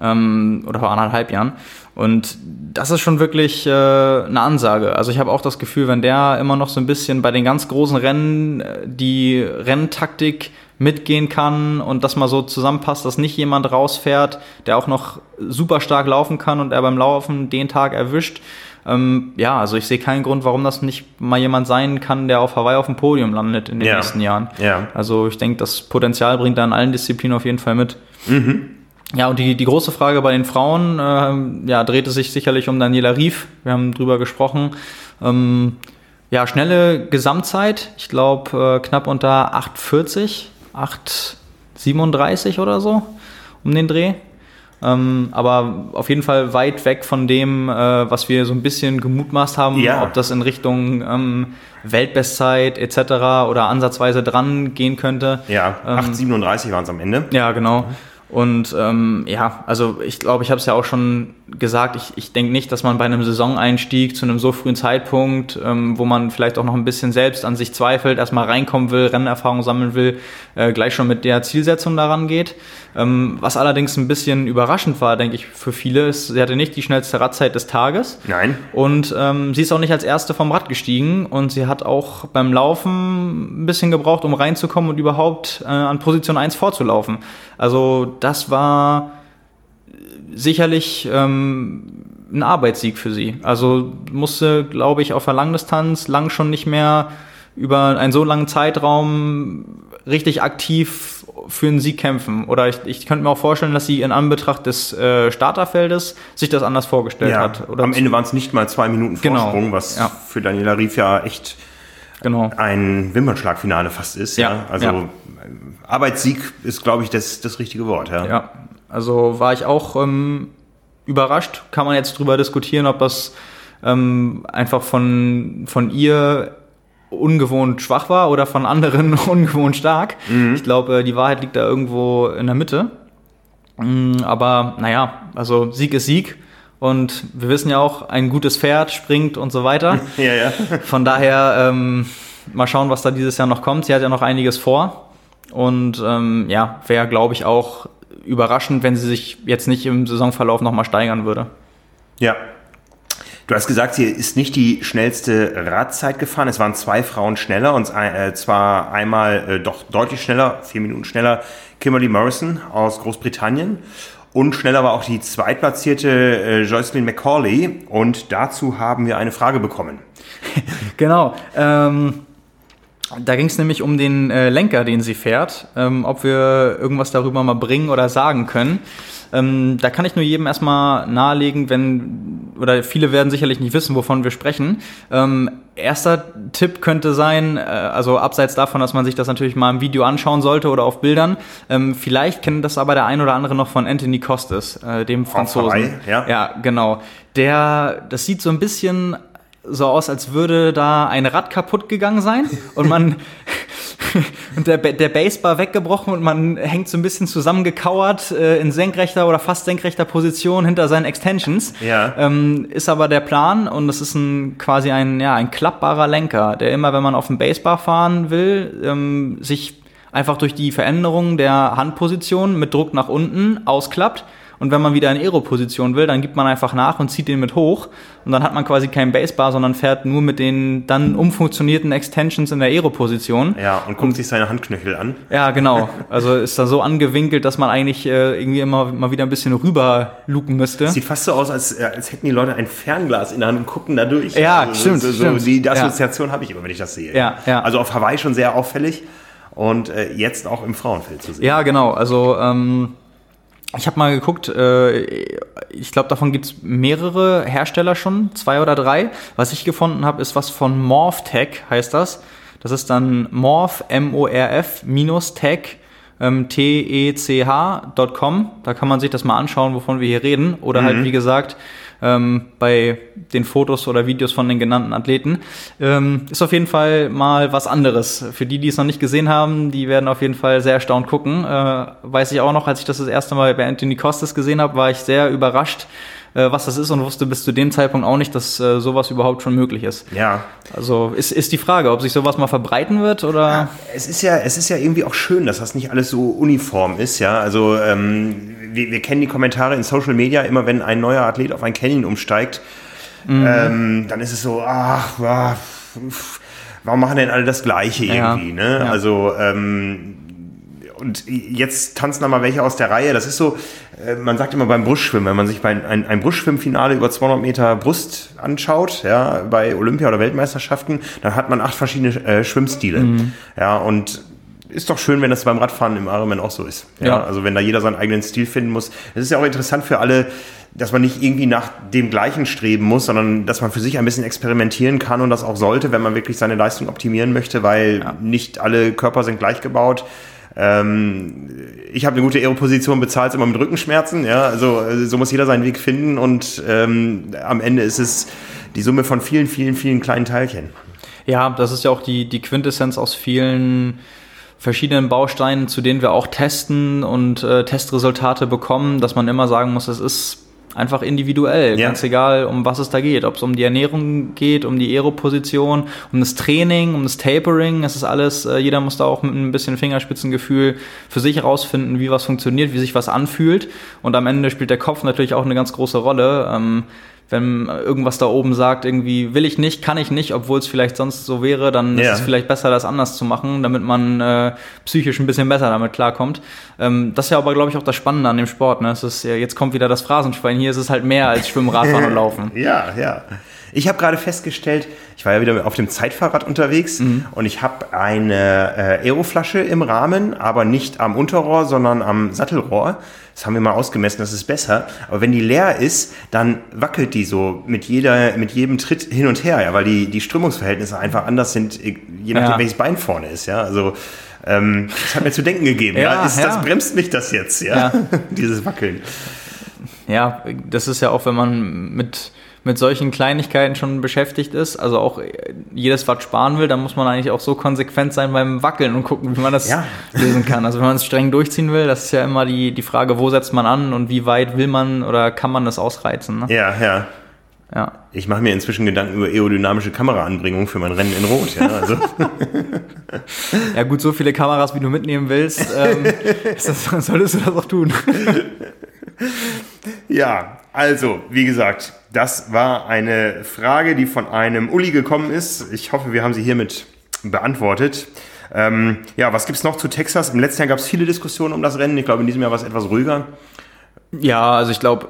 Ähm, oder vor anderthalb Jahren. Und das ist schon wirklich äh, eine Ansage. Also ich habe auch das Gefühl, wenn der immer noch so ein bisschen bei den ganz großen Rennen äh, die Renntaktik mitgehen kann und das mal so zusammenpasst, dass nicht jemand rausfährt, der auch noch super stark laufen kann und er beim Laufen den Tag erwischt. Ähm, ja, also ich sehe keinen Grund, warum das nicht mal jemand sein kann, der auf Hawaii auf dem Podium landet in den ja. nächsten Jahren. Ja. Also ich denke, das Potenzial bringt er in allen Disziplinen auf jeden Fall mit. Mhm. Ja, und die, die große Frage bei den Frauen, äh, ja, drehte sich sicherlich um Daniela Rief. Wir haben drüber gesprochen. Ähm, ja, schnelle Gesamtzeit. Ich glaube, äh, knapp unter 8,40, 8,37 oder so um den Dreh. Ähm, aber auf jeden Fall weit weg von dem, äh, was wir so ein bisschen gemutmaßt haben, ja. ob das in Richtung ähm, Weltbestzeit etc. oder ansatzweise dran gehen könnte. Ja, 8,37 ähm, waren es am Ende. Ja, genau. Und ähm, ja, also ich glaube, ich habe es ja auch schon gesagt, ich, ich denke nicht, dass man bei einem Saisoneinstieg zu einem so frühen Zeitpunkt, ähm, wo man vielleicht auch noch ein bisschen selbst an sich zweifelt, erstmal reinkommen will, Rennerfahrung sammeln will, äh, gleich schon mit der Zielsetzung daran geht. Ähm, was allerdings ein bisschen überraschend war, denke ich, für viele, ist, sie hatte nicht die schnellste Radzeit des Tages. Nein. Und ähm, sie ist auch nicht als Erste vom Rad gestiegen und sie hat auch beim Laufen ein bisschen gebraucht, um reinzukommen und überhaupt äh, an Position 1 vorzulaufen. Also das war sicherlich ähm, ein Arbeitssieg für sie. Also musste, glaube ich, auf der Langdistanz lang schon nicht mehr über einen so langen Zeitraum richtig aktiv für einen Sieg kämpfen. Oder ich, ich könnte mir auch vorstellen, dass sie in Anbetracht des äh, Starterfeldes sich das anders vorgestellt ja, hat. Oder am Ende waren es nicht mal zwei Minuten genau. Vorsprung, genau, was ja. für Daniela Rief ja echt genau. ein Wimpernschlagfinale fast ist. Ja, ja. Also Arbeitssieg ist, glaube ich, das, das richtige Wort. Ja. ja, also war ich auch ähm, überrascht. Kann man jetzt drüber diskutieren, ob das ähm, einfach von, von ihr ungewohnt schwach war oder von anderen [laughs] ungewohnt stark. Mhm. Ich glaube, die Wahrheit liegt da irgendwo in der Mitte. Mm, aber naja, also Sieg ist Sieg. Und wir wissen ja auch, ein gutes Pferd springt und so weiter. [laughs] ja, ja. Von daher ähm, mal schauen, was da dieses Jahr noch kommt. Sie hat ja noch einiges vor. Und ähm, ja, wäre, glaube ich, auch überraschend, wenn sie sich jetzt nicht im Saisonverlauf nochmal steigern würde. Ja. Du hast gesagt, sie ist nicht die schnellste Radzeit gefahren. Es waren zwei Frauen schneller und äh, zwar einmal äh, doch deutlich schneller, vier Minuten schneller, Kimberly Morrison aus Großbritannien. Und schneller war auch die zweitplatzierte äh, Joycelyn McCauley. Und dazu haben wir eine Frage bekommen. [laughs] genau. Ähm da ging es nämlich um den äh, Lenker, den sie fährt, ähm, ob wir irgendwas darüber mal bringen oder sagen können. Ähm, da kann ich nur jedem erstmal nahelegen, wenn, oder viele werden sicherlich nicht wissen, wovon wir sprechen. Ähm, erster Tipp könnte sein, äh, also abseits davon, dass man sich das natürlich mal im Video anschauen sollte oder auf Bildern, ähm, vielleicht kennt das aber der ein oder andere noch von Anthony Costes, äh, dem Franzosen. ja. ja, genau. Der, das sieht so ein bisschen so aus, als würde da ein Rad kaputt gegangen sein und man [laughs] und der, der Basebar weggebrochen und man hängt so ein bisschen zusammengekauert äh, in senkrechter oder fast senkrechter Position hinter seinen Extensions. Ja. Ähm, ist aber der Plan und das ist ein quasi ein, ja, ein klappbarer Lenker, der immer, wenn man auf dem Basebar fahren will, ähm, sich einfach durch die Veränderung der Handposition mit Druck nach unten ausklappt und wenn man wieder in Aero-Position will, dann gibt man einfach nach und zieht den mit hoch. Und dann hat man quasi kein Basebar, sondern fährt nur mit den dann umfunktionierten Extensions in der Aero-Position. Ja, und guckt und, sich seine Handknöchel an. Ja, genau. [laughs] Also ist da so angewinkelt, dass man eigentlich äh, irgendwie immer mal wieder ein bisschen rüber luken müsste. Sieht fast so aus, als, äh, als hätten die Leute ein Fernglas in der Hand und gucken da durch. Ja, also, stimmt, so, stimmt. Die Assoziation ja. habe ich immer, wenn ich das sehe. Ja, ja. Also auf Hawaii schon sehr auffällig und äh, jetzt auch im Frauenfeld zu sehen. Ja, genau. Also ähm, ich habe mal geguckt, äh, ich glaube, davon gibt es mehrere Hersteller schon, zwei oder drei. Was ich gefunden habe, ist was von MorphTech, heißt das. Das ist dann Morph, M-O-R-F, minus Tech, ähm, T-E-C-H.com. Da kann man sich das mal anschauen, wovon wir hier reden. Oder halt, mhm. halt, wie gesagt, ähm, bei den Fotos oder Videos von den genannten Athleten. Ähm, ist auf jeden Fall mal was anderes. Für die, die es noch nicht gesehen haben, die werden auf jeden Fall sehr erstaunt gucken. Äh, weiß ich auch noch, als ich das das erste Mal bei Anthony Costas gesehen habe, war ich sehr überrascht, äh, was das ist und wusste bis zu dem Zeitpunkt auch nicht, dass äh, sowas überhaupt schon möglich ist. Ja. Also ist, ist die Frage, ob sich sowas mal verbreiten wird oder? Ja, es ist ja, es ist ja irgendwie auch schön, dass das nicht alles so uniform ist, ja. Also ähm, wir, wir kennen die Kommentare in Social Media immer, wenn ein neuer Athlet auf ein Canyon umsteigt, mhm. ähm, dann ist es so, ach, ach warum machen denn alle das Gleiche irgendwie? Ja. Ne? Ja. Also ähm, und jetzt tanzen da mal welche aus der Reihe. Das ist so, äh, man sagt immer beim Brustschwimmen, wenn man sich bei ein, ein Brustschwimmfinale über 200 Meter Brust anschaut, ja, bei Olympia oder Weltmeisterschaften, dann hat man acht verschiedene äh, Schwimmstile. Mhm. Ja, und ist doch schön, wenn das beim Radfahren im Ironman auch so ist. Ja, ja. Also wenn da jeder seinen eigenen Stil finden muss. Es ist ja auch interessant für alle, dass man nicht irgendwie nach dem Gleichen streben muss, sondern dass man für sich ein bisschen experimentieren kann und das auch sollte, wenn man wirklich seine Leistung optimieren möchte, weil ja. nicht alle Körper sind gleich gebaut. Ähm, ich habe eine gute Aeroposition, bezahlt immer mit Rückenschmerzen. Ja, also so muss jeder seinen Weg finden und ähm, am Ende ist es die Summe von vielen, vielen, vielen kleinen Teilchen. Ja, das ist ja auch die, die Quintessenz aus vielen verschiedenen Bausteinen, zu denen wir auch testen und äh, Testresultate bekommen, dass man immer sagen muss, es ist einfach individuell, ja. ganz egal, um was es da geht. Ob es um die Ernährung geht, um die Aeroposition, um das Training, um das Tapering, es ist alles, äh, jeder muss da auch mit ein bisschen Fingerspitzengefühl für sich herausfinden, wie was funktioniert, wie sich was anfühlt. Und am Ende spielt der Kopf natürlich auch eine ganz große Rolle. Ähm, wenn irgendwas da oben sagt, irgendwie will ich nicht, kann ich nicht, obwohl es vielleicht sonst so wäre, dann ja. ist es vielleicht besser, das anders zu machen, damit man äh, psychisch ein bisschen besser damit klarkommt. Ähm, das ist ja aber, glaube ich, auch das Spannende an dem Sport. Ne? Es ist, ja, jetzt kommt wieder das Phrasenschwein. Hier ist es halt mehr als Schwimmen, Radfahren und Laufen. [laughs] Ja, ja. Ich habe gerade festgestellt, ich war ja wieder auf dem Zeitfahrrad unterwegs mhm. und ich habe eine äh, Aeroflasche im Rahmen, aber nicht am Unterrohr, sondern am Sattelrohr. Das haben wir mal ausgemessen, das ist besser. Aber wenn die leer ist, dann wackelt die so mit, jeder, mit jedem Tritt hin und her, ja, weil die, die Strömungsverhältnisse einfach anders sind, je nachdem, ja. welches Bein vorne ist. Ja, also ähm, das hat mir zu denken gegeben. ja, ja. Ist. Das bremst mich das jetzt, ja. [laughs] dieses Wackeln. Ja, das ist ja auch, wenn man mit mit solchen Kleinigkeiten schon beschäftigt ist, also auch jedes Watt sparen will, dann muss man eigentlich auch so konsequent sein beim Wackeln und gucken, wie man das ja. lösen kann. Also wenn man es streng durchziehen will, das ist ja immer die, die Frage, wo setzt man an und wie weit will man oder kann man das ausreizen. Ne? Ja, ja. Ja. Ich mache mir inzwischen Gedanken über aerodynamische Kameraanbringung für mein Rennen in Rot. Ja, also. [laughs] ja gut, so viele Kameras, wie du mitnehmen willst, ähm, das, [laughs] [laughs] solltest du das auch tun. Ja, also, wie gesagt, das war eine Frage, die von einem Uli gekommen ist. Ich hoffe, wir haben sie hiermit beantwortet. Ähm, ja, was gibt es noch zu Texas? Im letzten Jahr gab es viele Diskussionen um das Rennen. Ich glaube, in diesem Jahr war es etwas ruhiger. Ja, also ich glaube,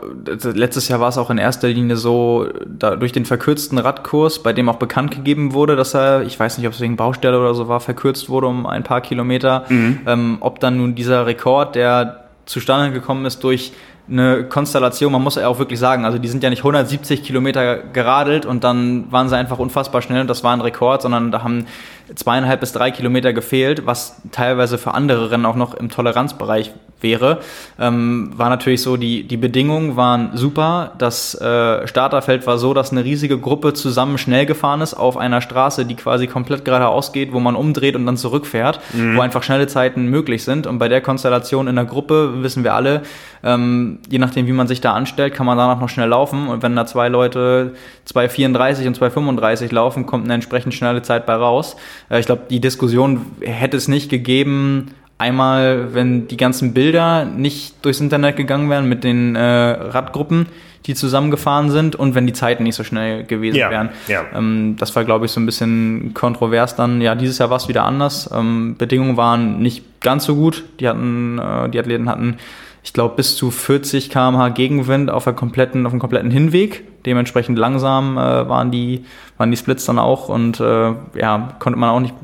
letztes Jahr war es auch in erster Linie so, da, durch den verkürzten Radkurs, bei dem auch bekannt gegeben wurde, dass er, ich weiß nicht, ob es wegen Baustelle oder so war, verkürzt wurde um ein paar Kilometer, mhm. ähm, ob dann nun dieser Rekord, der zustande gekommen ist durch eine Konstellation, man muss ja auch wirklich sagen, also die sind ja nicht 170 Kilometer geradelt und dann waren sie einfach unfassbar schnell und das war ein Rekord, sondern da haben zweieinhalb bis drei Kilometer gefehlt, was teilweise für andere Rennen auch noch im Toleranzbereich wäre. Ähm, war natürlich so, die, die Bedingungen waren super. Das äh, Starterfeld war so, dass eine riesige Gruppe zusammen schnell gefahren ist auf einer Straße, die quasi komplett geradeaus geht, wo man umdreht und dann zurückfährt, mhm. wo einfach schnelle Zeiten möglich sind. Und bei der Konstellation in der Gruppe wissen wir alle, ähm, je nachdem, wie man sich da anstellt, kann man danach noch schnell laufen. Und wenn da zwei Leute 2,34 und 2,35 laufen, kommt eine entsprechend schnelle Zeit bei raus. Äh, ich glaube, die Diskussion hätte es nicht gegeben, einmal, wenn die ganzen Bilder nicht durchs Internet gegangen wären mit den äh, Radgruppen, die zusammengefahren sind und wenn die Zeiten nicht so schnell gewesen ja, wären. Ja. Ähm, das war, glaube ich, so ein bisschen kontrovers dann. Ja, dieses Jahr war es wieder anders. Ähm, Bedingungen waren nicht ganz so gut. Die hatten, äh, die Athleten hatten, ich glaube, bis zu 40 km/h Gegenwind auf, der kompletten, auf dem kompletten Hinweg. Dementsprechend langsam äh, waren, die, waren die Splits dann auch und äh, ja, konnte man auch nicht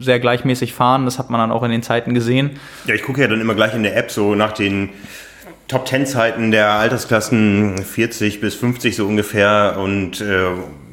sehr gleichmäßig fahren. Das hat man dann auch in den Zeiten gesehen. Ja, ich gucke ja dann immer gleich in der App so nach den Top 10 Zeiten der Altersklassen 40 bis 50 so ungefähr und äh,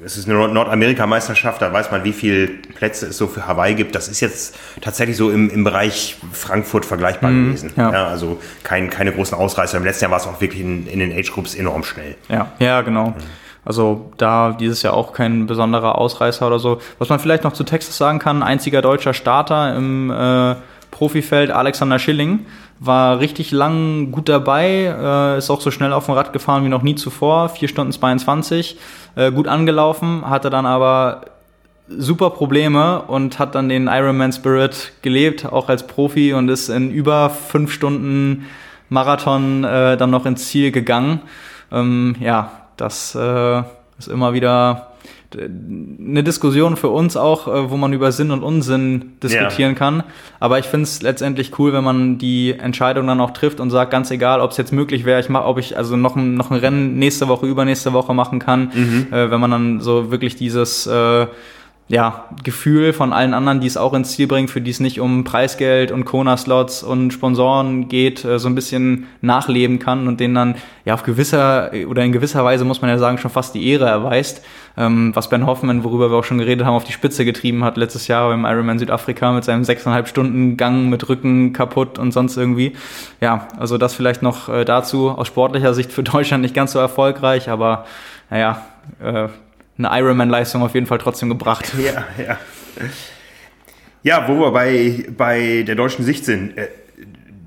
es ist eine Nordamerika-Meisterschaft, da weiß man, wie viele Plätze es so für Hawaii gibt. Das ist jetzt tatsächlich so im, im Bereich Frankfurt vergleichbar mm, gewesen. Ja. ja. also kein, keine großen Ausreißer. Im letzten Jahr war es auch wirklich in, in den Age-Groups enorm schnell. Ja, ja, genau. Mhm. Also da dieses Jahr auch kein besonderer Ausreißer oder so. Was man vielleicht noch zu Texas sagen kann, einziger deutscher Starter im äh, Profifeld, Alexander Schilling, war richtig lang gut dabei, äh, ist auch so schnell auf dem Rad gefahren wie noch nie zuvor, 4 Stunden 22, äh, gut angelaufen, hatte dann aber super Probleme und hat dann den Ironman Spirit gelebt, auch als Profi und ist in über fünf Stunden Marathon äh, dann noch ins Ziel gegangen. Ähm, ja, das äh, ist immer wieder eine Diskussion für uns auch, äh, wo man über Sinn und Unsinn diskutieren ja. kann. Aber ich finde es letztendlich cool, wenn man die Entscheidung dann auch trifft und sagt, ganz egal, ob es jetzt möglich wäre, ich mach, ob ich also noch ein, noch ein Rennen nächste Woche, übernächste Woche machen kann, mhm. äh, wenn man dann so wirklich dieses äh, ja, Gefühl von allen anderen, die es auch ins Ziel bringen, für die es nicht um Preisgeld und Kona-Slots und Sponsoren geht, äh, so ein bisschen nachleben kann und denen dann ja auf gewisser oder in gewisser Weise muss man ja sagen, schon fast die Ehre erweist, ähm, was Ben Hoffman, worüber wir auch schon geredet haben, auf die Spitze getrieben hat letztes Jahr beim Ironman Südafrika mit seinem sechseinhalb Stunden Gang mit Rücken kaputt und sonst irgendwie. Ja, also das vielleicht noch äh, dazu aus sportlicher Sicht für [laughs] Deutschland nicht ganz so erfolgreich, aber naja, äh, eine Ironman-Leistung auf jeden Fall trotzdem gebracht. [laughs] Ja, ja. Ja, wo wir bei, bei der deutschen Sicht sind. Äh,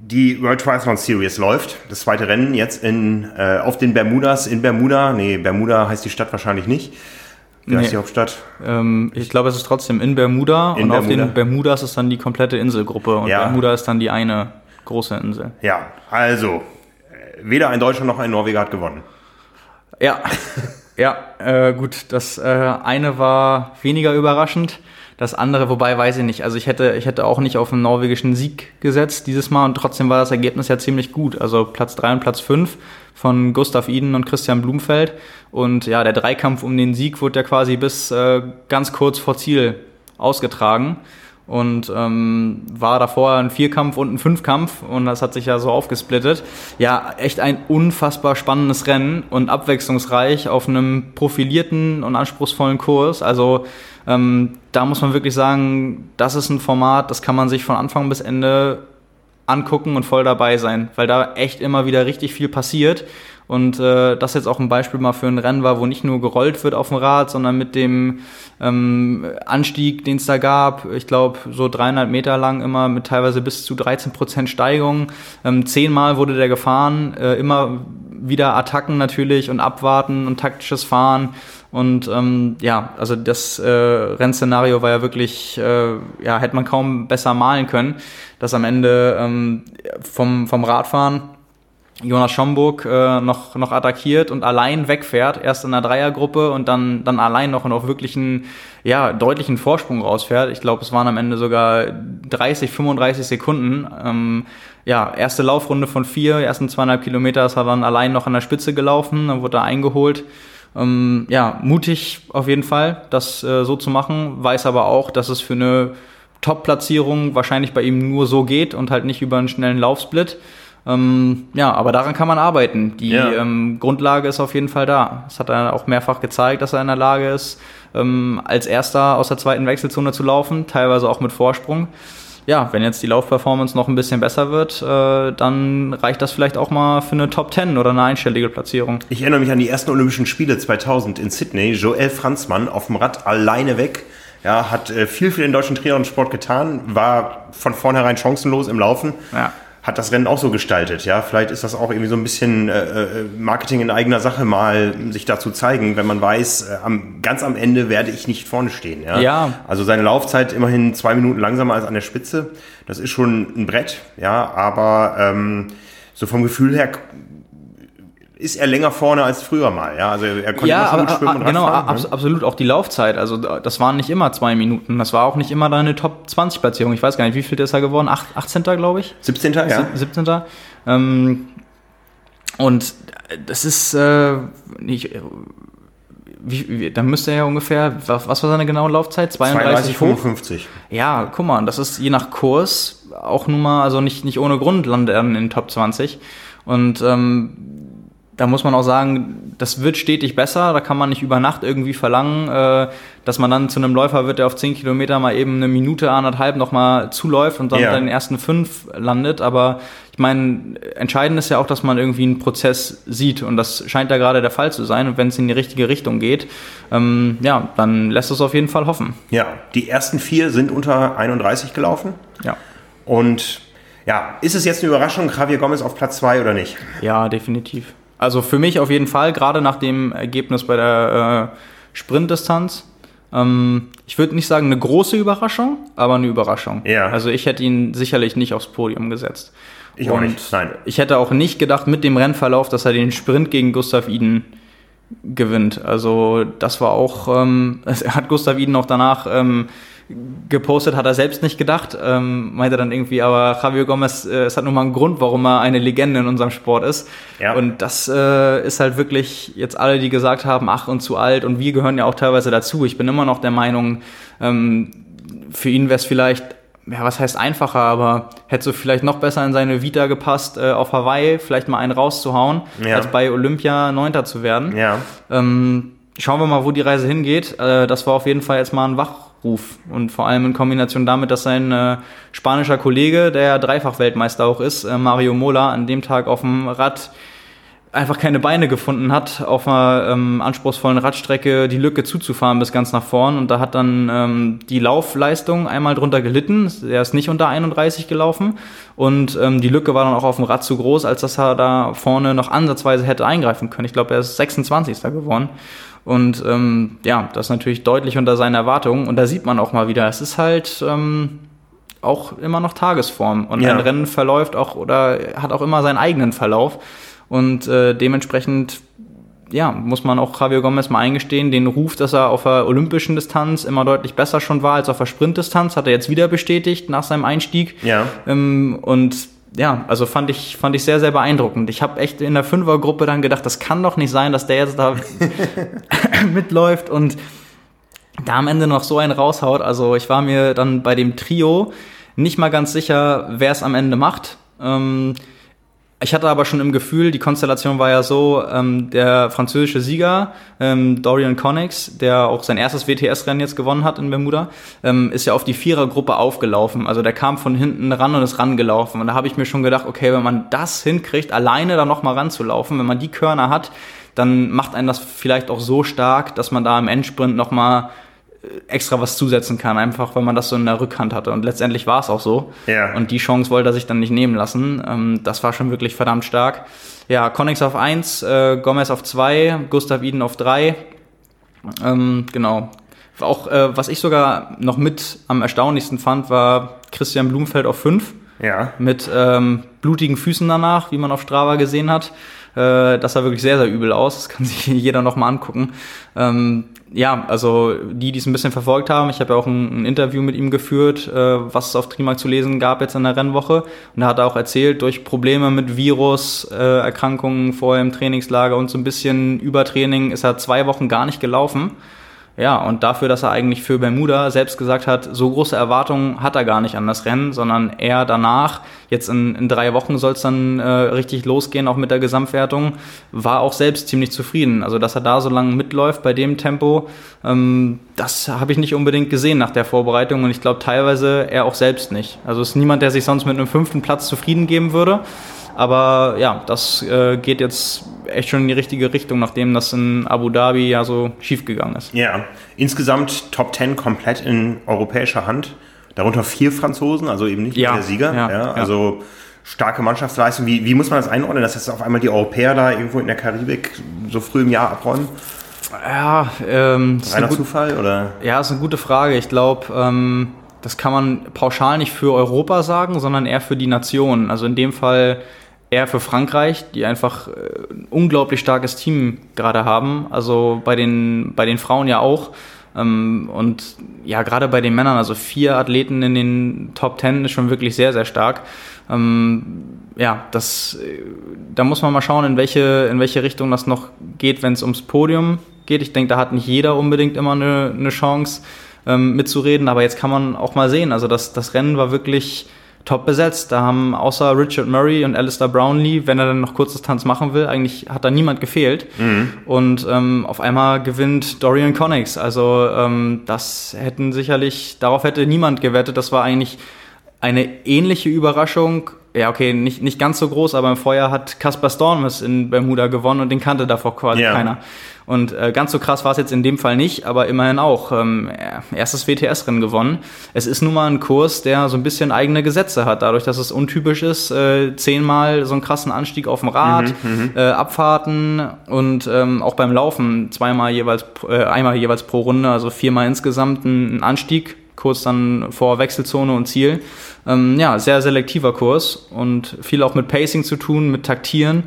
die World Triathlon Series läuft. Das zweite Rennen jetzt in, äh, auf den Bermudas. In Bermuda. Nee, Bermuda heißt die Stadt wahrscheinlich nicht. Wie nee. heißt die Hauptstadt? Ähm, ich glaube, es ist trotzdem in Bermuda. In und Bermuda. auf den Bermudas ist dann die komplette Inselgruppe. Und ja. Bermuda ist dann die eine große Insel. Ja, also. Äh, weder ein Deutscher noch ein Norweger hat gewonnen. Ja. [laughs] Ja, äh, gut. Das äh, eine war weniger überraschend. Das andere, wobei weiß ich nicht. Also ich hätte, ich hätte auch nicht auf einen norwegischen Sieg gesetzt dieses Mal und trotzdem war das Ergebnis ja ziemlich gut. Also Platz drei und Platz fünf von Gustav Iden und Christian Blumfeld. Und ja, der Dreikampf um den Sieg wurde ja quasi bis äh, ganz kurz vor Ziel ausgetragen und ähm, war davor ein Vierkampf und ein Fünfkampf und das hat sich ja so aufgesplittet. Ja, echt ein unfassbar spannendes Rennen und abwechslungsreich auf einem profilierten und anspruchsvollen Kurs. Also ähm, da muss man wirklich sagen, das ist ein Format, das kann man sich von Anfang bis Ende angucken und voll dabei sein, weil da echt immer wieder richtig viel passiert und äh, das jetzt auch ein Beispiel mal für ein Rennen war, wo nicht nur gerollt wird auf dem Rad, sondern mit dem ähm, Anstieg, den es da gab, ich glaube so dreieinhalb Meter lang immer mit teilweise bis zu 13 Prozent Steigung. Ähm, zehnmal wurde der gefahren, äh, immer wieder Attacken natürlich und Abwarten und taktisches Fahren. Und ähm, ja, also das äh, Rennszenario war ja wirklich, äh, ja, hätte man kaum besser malen können, dass am Ende ähm, vom, vom Radfahren Jonas Schomburg äh, noch, noch attackiert und allein wegfährt, erst in der Dreiergruppe und dann, dann allein noch und auf wirklich einen ja, deutlichen Vorsprung rausfährt. Ich glaube, es waren am Ende sogar 30, 35 Sekunden. Ähm, ja, erste Laufrunde von vier, ersten zweieinhalb Kilometer ist er dann allein noch an der Spitze gelaufen, dann wurde er eingeholt. Ähm, ja, mutig auf jeden Fall, das äh, so zu machen, weiß aber auch, dass es für eine Top-Platzierung wahrscheinlich bei ihm nur so geht und halt nicht über einen schnellen Laufsplit. Ähm, ja, aber daran kann man arbeiten. Die ja. ähm, Grundlage ist auf jeden Fall da. Es hat er auch mehrfach gezeigt, dass er in der Lage ist, ähm, als erster aus der zweiten Wechselzone zu laufen, teilweise auch mit Vorsprung. Ja, wenn jetzt die Laufperformance noch ein bisschen besser wird, äh, dann reicht das vielleicht auch mal für eine Top 10 oder eine einstellige Platzierung. Ich erinnere mich an die ersten Olympischen Spiele 2000 in Sydney. Joel Franzmann auf dem Rad alleine weg. Ja, hat äh, viel für den deutschen Triathlon-Sport getan, war von vornherein chancenlos im Laufen. Ja hat das Rennen auch so gestaltet. Ja, vielleicht ist das auch irgendwie so ein bisschen äh, äh, Marketing in eigener Sache mal sich dazu zeigen, wenn man weiß, äh, am, ganz am Ende werde ich nicht vorne stehen. Ja? ja. Also seine Laufzeit immerhin zwei Minuten langsamer als an der Spitze. Das ist schon ein Brett. Ja, aber ähm, so vom Gefühl her ist er länger vorne als früher mal. Ja, also er konnte ja, aber, schwimmen und genau, ab, ne? absolut auch die Laufzeit. Also das waren nicht immer zwei Minuten. Das war auch nicht immer deine Top 20 Platzierung. Ich weiß gar nicht, wie viel ist er geworden? 18. glaube ich. 17. ja. 17. Ähm, und das ist äh, nicht. Wie, wie, dann müsste er ja ungefähr, was, was war seine genaue Laufzeit? 32, 55. Ja, guck mal, das ist je nach Kurs auch nun mal, also nicht, nicht ohne Grund landet er in den Top 20. Und ähm, da muss man auch sagen, das wird stetig besser. Da kann man nicht über Nacht irgendwie verlangen, äh, dass man dann zu einem Läufer wird, der auf 10 Kilometer mal eben eine Minute, anderthalb nochmal zuläuft und dann ja. den ersten fünf landet. Aber ich meine, entscheidend ist ja auch, dass man irgendwie einen Prozess sieht und das scheint da gerade der Fall zu sein. Und wenn es in die richtige Richtung geht, ähm, ja, dann lässt es auf jeden Fall hoffen. Ja, die ersten vier sind unter 31 gelaufen. Ja. Und ja, ist es jetzt eine Überraschung, Javier Gomez auf Platz zwei oder nicht? Ja, definitiv. Also für mich auf jeden Fall, gerade nach dem Ergebnis bei der äh, Sprintdistanz. Ähm, ich würde nicht sagen eine große Überraschung, aber eine Überraschung. Ja. Also ich hätte ihn sicherlich nicht aufs Podium gesetzt. Ich auch nicht, nein. Ich hätte auch nicht gedacht mit dem Rennverlauf, dass er den Sprint gegen Gustav Iden gewinnt. Also das war auch, ähm, [laughs] hat Gustav Iden auch danach ähm, gepostet, hat er selbst nicht gedacht, ähm, meinte dann irgendwie, aber Javier Gomez, äh, es hat nun mal einen Grund, warum er eine Legende in unserem Sport ist. Ja. Und das äh, ist halt wirklich jetzt alle, die gesagt haben, ach und zu alt und wir gehören ja auch teilweise dazu. Ich bin immer noch der Meinung, ähm, für ihn wäre es vielleicht ja, was heißt einfacher, aber hätte so vielleicht noch besser in seine Vita gepasst, äh, auf Hawaii vielleicht mal einen rauszuhauen, ja. als bei Olympia Neunter zu werden. Ja. Ähm, schauen wir mal, wo die Reise hingeht. Äh, das war auf jeden Fall jetzt mal ein Wachruf und vor allem in Kombination damit, dass sein äh, spanischer Kollege, der ja Dreifach-Weltmeister auch ist, äh, Mario Mola, an dem Tag auf dem Rad einfach keine Beine gefunden hat, auf einer ähm, anspruchsvollen Radstrecke die Lücke zuzufahren bis ganz nach vorn. Und da hat dann ähm, die Laufleistung einmal drunter gelitten. Er ist nicht unter 31 gelaufen. Und ähm, die Lücke war dann auch auf dem Rad zu groß, als dass er da vorne noch ansatzweise hätte eingreifen können. Ich glaube, er ist 26. geworden. Und ähm, ja, das ist natürlich deutlich unter seinen Erwartungen. Und da sieht man auch mal wieder, es ist halt ähm, auch immer noch Tagesform. Und ja. ein Rennen verläuft auch oder hat auch immer seinen eigenen Verlauf. Und äh, dementsprechend ja, muss man auch Javier Gomez mal eingestehen, den Ruf, dass er auf der olympischen Distanz immer deutlich besser schon war als auf der Sprintdistanz, hat er jetzt wieder bestätigt nach seinem Einstieg. Ja. Ähm, und ja, also fand ich, fand ich sehr, sehr beeindruckend. Ich habe echt in der Fünfergruppe dann gedacht, das kann doch nicht sein, dass der jetzt da [laughs] [laughs] mitläuft und da am Ende noch so einen raushaut. Also ich war mir dann bei dem Trio nicht mal ganz sicher, wer es am Ende macht. Ähm, ich hatte aber schon im Gefühl, die Konstellation war ja so, ähm, der französische Sieger, ähm, Dorian Connex, der auch sein erstes WTS-Rennen jetzt gewonnen hat in Bermuda, ähm, ist ja auf die Vierergruppe aufgelaufen. Also der kam von hinten ran und ist rangelaufen. Und da habe ich mir schon gedacht, okay, wenn man das hinkriegt, alleine da nochmal ranzulaufen, wenn man die Körner hat, dann macht einen das vielleicht auch so stark, dass man da im Endsprint nochmal extra was zusetzen kann, einfach weil man das so in der Rückhand hatte. Und letztendlich war es auch so. Ja. Und die Chance wollte er sich dann nicht nehmen lassen. Ähm, das war schon wirklich verdammt stark. Ja, Connex auf 1, äh, Gomez auf 2, Gustav Iden auf 3. Ähm, genau. Auch äh, was ich sogar noch mit am erstaunlichsten fand, war Christian Blumfeld auf 5. Ja. Mit ähm, blutigen Füßen danach, wie man auf Strava gesehen hat. Äh, das sah wirklich sehr, sehr übel aus. Das kann [laughs] sich jeder nochmal angucken. Ähm, ja, also die, die es ein bisschen verfolgt haben, ich habe ja auch ein, ein, Interview mit ihm geführt, äh, was es auf Trimark zu lesen gab jetzt in der Rennwoche. Und er hat auch erzählt, durch Probleme mit Virus, äh, Erkrankungen vorher im Trainingslager und so ein bisschen Übertraining ist er zwei Wochen gar nicht gelaufen. Ja, und dafür, dass er eigentlich für Bermuda selbst gesagt hat, so große Erwartungen hat er gar nicht an das Rennen, sondern eher danach, jetzt in, in drei Wochen soll es dann äh, richtig losgehen, auch mit der Gesamtwertung, war auch selbst ziemlich zufrieden. Also, dass er da so lange mitläuft bei dem Tempo, ähm, das habe ich nicht unbedingt gesehen nach der Vorbereitung und ich glaube teilweise er auch selbst nicht. Also es ist niemand, der sich sonst mit einem fünften Platz zufrieden geben würde. Aber ja, das äh, geht jetzt echt schon in die richtige Richtung, nachdem das in Abu Dhabi ja so schief gegangen ist. Ja, insgesamt Top 10 komplett in europäischer Hand. Darunter vier Franzosen, also eben nicht ja, der Sieger. Ja, ja, also starke Mannschaftsleistung. Wie, wie muss man das einordnen, dass jetzt auf einmal die Europäer da irgendwo in der Karibik so früh im Jahr abräumen? Ja, ähm, reiner Zufall oder? Ja, ist eine gute Frage. Ich glaube, ähm, das kann man pauschal nicht für Europa sagen, sondern eher für die Nation. Also in dem Fall eher für Frankreich, die einfach ein äh, unglaublich starkes Team gerade haben. Also bei den, bei den Frauen ja auch. Ähm, und ja, gerade bei den Männern, also vier Athleten in den Top Ten ist schon wirklich sehr, sehr stark. Ähm, ja, das, äh, da muss man mal schauen, in welche, in welche Richtung das noch geht, wenn es ums Podium geht. Ich denke, da hat nicht jeder unbedingt immer eine, eine Chance ähm, mitzureden, aber jetzt kann man auch mal sehen. Also das, das Rennen war wirklich top besetzt. Da haben außer Richard Murray und Alistair Brownlee, wenn er dann noch Kurzdistanz machen will, eigentlich hat da niemand gefehlt. Mhm. Und ähm, auf einmal gewinnt Dorian Connix. Also ähm, das hätten sicherlich, darauf hätte niemand gewettet. Das war eigentlich eine ähnliche Überraschung. Ja, okay, nicht, nicht ganz so groß, aber im Vorjahr hat Caspar Stormes in Bermuda gewonnen und den kannte davor quasi yeah. keiner. Und äh, ganz so krass war es jetzt in dem Fall nicht, aber immerhin auch. Ähm, erstes WTS-Rennen gewonnen. Es ist nun mal ein Kurs, der so ein bisschen eigene Gesetze hat, dadurch, dass es untypisch ist. Äh, zehnmal so einen krassen Anstieg auf dem Rad, mhm, mhm. äh, Abfahrten und ähm, auch beim Laufen zweimal jeweils, äh, einmal jeweils pro Runde, also viermal insgesamt ein Anstieg kurz dann vor Wechselzone und Ziel. Ähm, ja, sehr selektiver Kurs und viel auch mit Pacing zu tun, mit Taktieren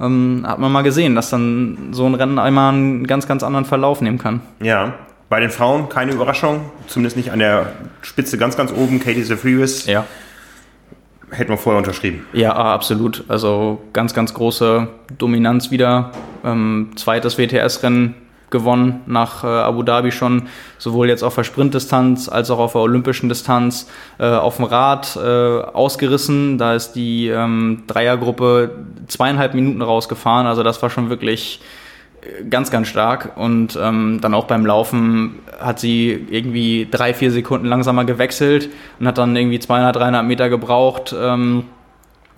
ähm, hat man mal gesehen, dass dann so ein Rennen einmal einen ganz, ganz anderen Verlauf nehmen kann. Ja, bei den Frauen keine Überraschung, zumindest nicht an der Spitze ganz, ganz oben, Katie Zefrius. Ja. Hätten wir vorher unterschrieben. Ja, absolut. Also ganz, ganz große Dominanz wieder. Ähm, zweites WTS-Rennen gewonnen nach äh, Abu Dhabi schon, sowohl jetzt auf der Sprintdistanz als auch auf der olympischen Distanz, äh, auf dem Rad äh, ausgerissen. Da ist die ähm, Dreiergruppe zweieinhalb Minuten rausgefahren, also das war schon wirklich äh, ganz, ganz stark. Und ähm, dann auch beim Laufen hat sie irgendwie drei, vier Sekunden langsamer gewechselt und hat dann irgendwie 200, 300 Meter gebraucht. Ähm,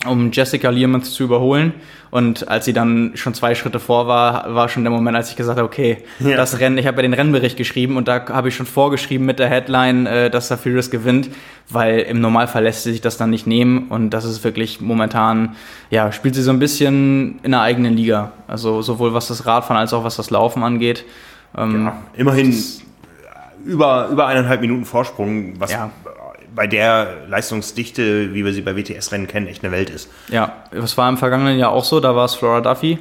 um Jessica Learmans zu überholen. Und als sie dann schon zwei Schritte vor war, war schon der Moment, als ich gesagt habe, okay, ja. das Rennen, ich habe ja den Rennbericht geschrieben und da habe ich schon vorgeschrieben mit der Headline, äh, dass Safiris gewinnt, weil im Normalfall lässt sie sich das dann nicht nehmen und das ist wirklich momentan, ja, spielt sie so ein bisschen in der eigenen Liga. Also sowohl was das Radfahren als auch was das Laufen angeht. Ähm, ja, immerhin über, über eineinhalb Minuten Vorsprung, was ja bei der Leistungsdichte, wie wir sie bei WTS-Rennen kennen, echt eine Welt ist. Ja, das war im vergangenen Jahr auch so. Da war es Flora Duffy,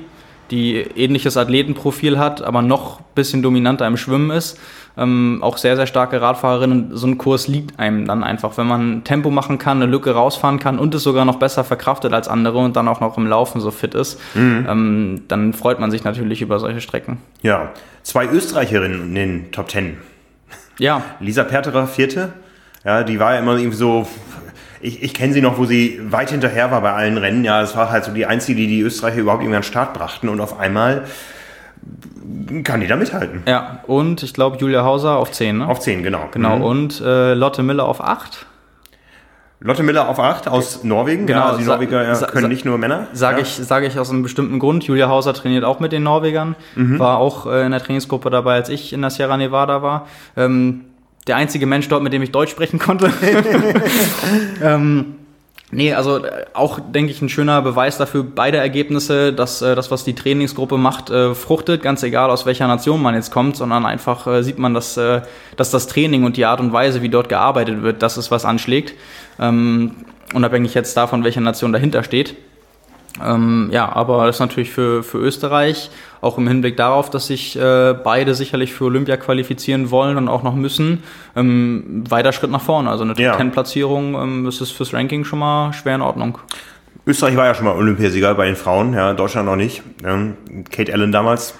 die ähnliches Athletenprofil hat, aber noch ein bisschen dominanter im Schwimmen ist. Ähm, auch sehr, sehr starke Radfahrerin und so ein Kurs liegt einem dann einfach. Wenn man Tempo machen kann, eine Lücke rausfahren kann und es sogar noch besser verkraftet als andere und dann auch noch im Laufen so fit ist, mhm. ähm, dann freut man sich natürlich über solche Strecken. Ja, zwei Österreicherinnen in den Top Ten. Ja. Lisa Perterer, vierte. Ja, die war ja immer irgendwie so, ich, ich kenne sie noch, wo sie weit hinterher war bei allen Rennen. Ja, es war halt so die einzige, die die Österreicher überhaupt irgendwie an den Start brachten und auf einmal kann die da mithalten. Ja, und ich glaube Julia Hauser auf 10, ne? Auf 10, genau. Genau, mhm. und äh, Lotte Miller auf 8. Lotte Miller auf 8 aus Norwegen. Genau, ja, also die Norweger ja, können nicht nur Männer. Sage ja. ich, sag ich aus einem bestimmten Grund. Julia Hauser trainiert auch mit den Norwegern, mhm. war auch äh, in der Trainingsgruppe dabei, als ich in der Sierra Nevada war. Ähm, der einzige Mensch dort, mit dem ich Deutsch sprechen konnte. [laughs] ähm, nee, also äh, auch, denke ich, ein schöner Beweis dafür, beide Ergebnisse, dass äh, das, was die Trainingsgruppe macht, äh, fruchtet, ganz egal aus welcher Nation man jetzt kommt, sondern einfach äh, sieht man, dass, äh, dass das Training und die Art und Weise, wie dort gearbeitet wird, das ist, was anschlägt. Ähm, unabhängig jetzt davon, welche Nation dahinter steht. Ähm, ja, aber das ist natürlich für, für Österreich, auch im Hinblick darauf, dass sich äh, beide sicherlich für Olympia qualifizieren wollen und auch noch müssen, ähm, weiter Schritt nach vorne. Also eine Top-10-Platzierung ähm, ist es fürs Ranking schon mal schwer in Ordnung. Österreich war ja schon mal Olympiasieger bei den Frauen, ja, Deutschland noch nicht. Ähm, Kate Allen damals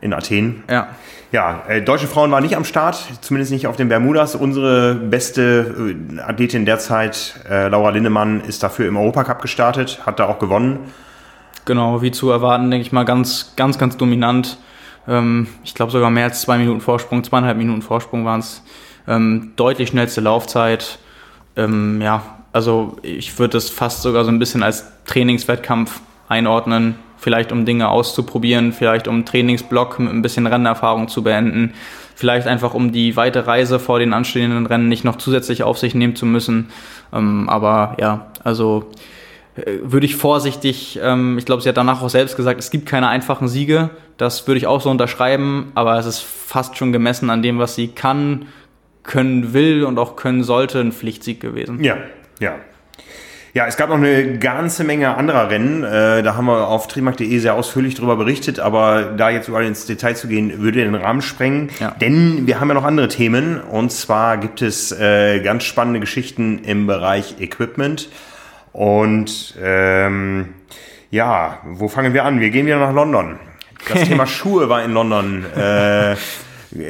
in Athen. Ja. Ja, äh, deutsche Frauen waren nicht am Start, zumindest nicht auf den Bermudas. Unsere beste äh, Athletin derzeit, äh, Laura Linnemann, ist dafür im Europacup gestartet, hat da auch gewonnen. Genau, wie zu erwarten, denke ich mal, ganz, ganz, ganz dominant. Ähm, ich glaube sogar mehr als zwei Minuten Vorsprung, zweieinhalb Minuten Vorsprung waren es. Ähm, deutlich schnellste Laufzeit. Ähm, ja, also ich würde es fast sogar so ein bisschen als Trainingswettkampf einordnen vielleicht um Dinge auszuprobieren, vielleicht um Trainingsblock mit ein bisschen Rennerfahrung zu beenden, vielleicht einfach um die weite Reise vor den anstehenden Rennen nicht noch zusätzlich auf sich nehmen zu müssen. Ähm, aber ja, also würde ich vorsichtig, ähm, ich glaube, sie hat danach auch selbst gesagt, es gibt keine einfachen Siege. Das würde ich auch so unterschreiben, aber es ist fast schon gemessen an dem, was sie kann, können will und auch können sollte, ein Pflichtsieg gewesen. Ja, ja. Ja, es gab noch eine ganze Menge anderer Rennen. Äh, da haben wir auf trimark.de sehr ausführlich darüber berichtet, aber da jetzt überall ins Detail zu gehen, würde den Rahmen sprengen. Ja. Denn wir haben ja noch andere Themen. Und zwar gibt es äh, ganz spannende Geschichten im Bereich Equipment. Und ähm, ja, wo fangen wir an? Wir gehen wieder nach London. Das [laughs] Thema Schuhe war in London. Äh,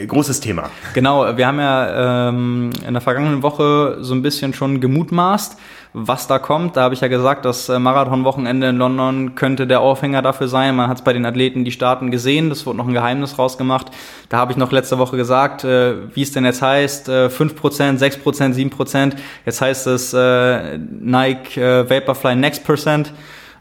großes Thema. Genau, wir haben ja ähm, in der vergangenen Woche so ein bisschen schon gemutmaßt, was da kommt. Da habe ich ja gesagt, das äh, Marathonwochenende in London könnte der Aufhänger dafür sein. Man hat es bei den Athleten die Staaten gesehen, das wurde noch ein Geheimnis rausgemacht. Da habe ich noch letzte Woche gesagt, äh, wie es denn jetzt heißt, äh, 5%, 6%, 7%. Jetzt heißt es äh, Nike äh, Vaporfly Next Percent.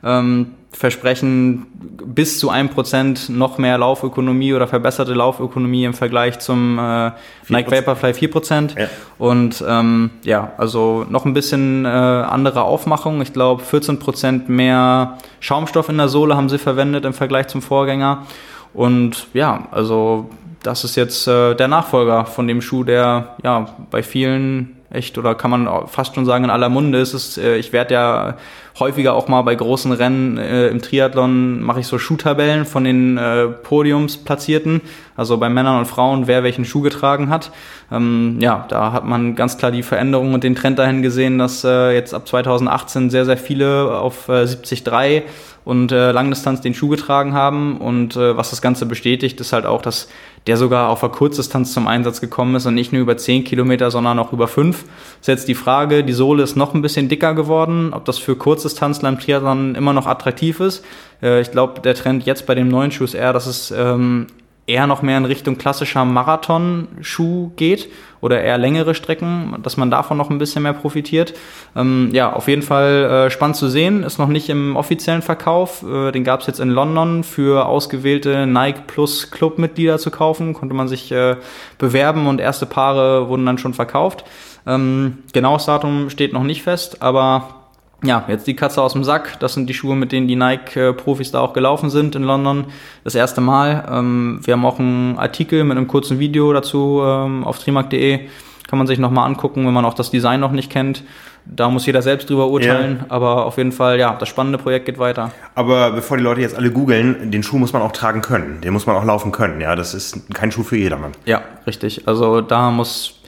Ähm, versprechen bis zu einem Prozent noch mehr Laufökonomie oder verbesserte Laufökonomie im Vergleich zum äh, Nike Vaporfly 4%. Ja. Und ähm, ja, also noch ein bisschen äh, andere Aufmachung. Ich glaube 14% mehr Schaumstoff in der Sohle haben sie verwendet im Vergleich zum Vorgänger. Und ja, also das ist jetzt äh, der Nachfolger von dem Schuh, der ja bei vielen echt oder kann man fast schon sagen in aller Munde ist es. Äh, ich werde ja häufiger auch mal bei großen Rennen äh, im Triathlon mache ich so Schuhtabellen von den äh, Podiumsplatzierten, also bei Männern und Frauen, wer welchen Schuh getragen hat. Ähm, ja, da hat man ganz klar die Veränderung und den Trend dahin gesehen, dass äh, jetzt ab 2018 sehr, sehr viele auf äh, 70-3 und äh, Langdistanz den Schuh getragen haben. Und äh, was das Ganze bestätigt, ist halt auch, dass der sogar auf der Kurzdistanz zum Einsatz gekommen ist und nicht nur über 10 Kilometer, sondern auch über 5. Ist jetzt die Frage, die Sohle ist noch ein bisschen dicker geworden, ob das für Kurzdistanzler im Triathlon immer noch attraktiv ist. Äh, ich glaube, der Trend jetzt bei dem neuen Schuh ist eher, dass es ähm, eher noch mehr in Richtung klassischer Marathon-Schuh geht oder eher längere Strecken, dass man davon noch ein bisschen mehr profitiert. Ähm, ja, auf jeden Fall äh, spannend zu sehen, ist noch nicht im offiziellen Verkauf. Äh, den gab es jetzt in London für ausgewählte Nike Plus Club-Mitglieder zu kaufen, konnte man sich äh, bewerben und erste Paare wurden dann schon verkauft. Ähm, genaues Datum steht noch nicht fest, aber ja, jetzt die Katze aus dem Sack. Das sind die Schuhe, mit denen die Nike-Profis da auch gelaufen sind in London. Das erste Mal. Ähm, wir haben auch einen Artikel mit einem kurzen Video dazu ähm, auf trimark.de. Kann man sich nochmal angucken, wenn man auch das Design noch nicht kennt. Da muss jeder selbst drüber urteilen, ja. aber auf jeden Fall, ja, das spannende Projekt geht weiter. Aber bevor die Leute jetzt alle googeln, den Schuh muss man auch tragen können. Den muss man auch laufen können. Ja, das ist kein Schuh für jedermann. Ja, richtig. Also da muss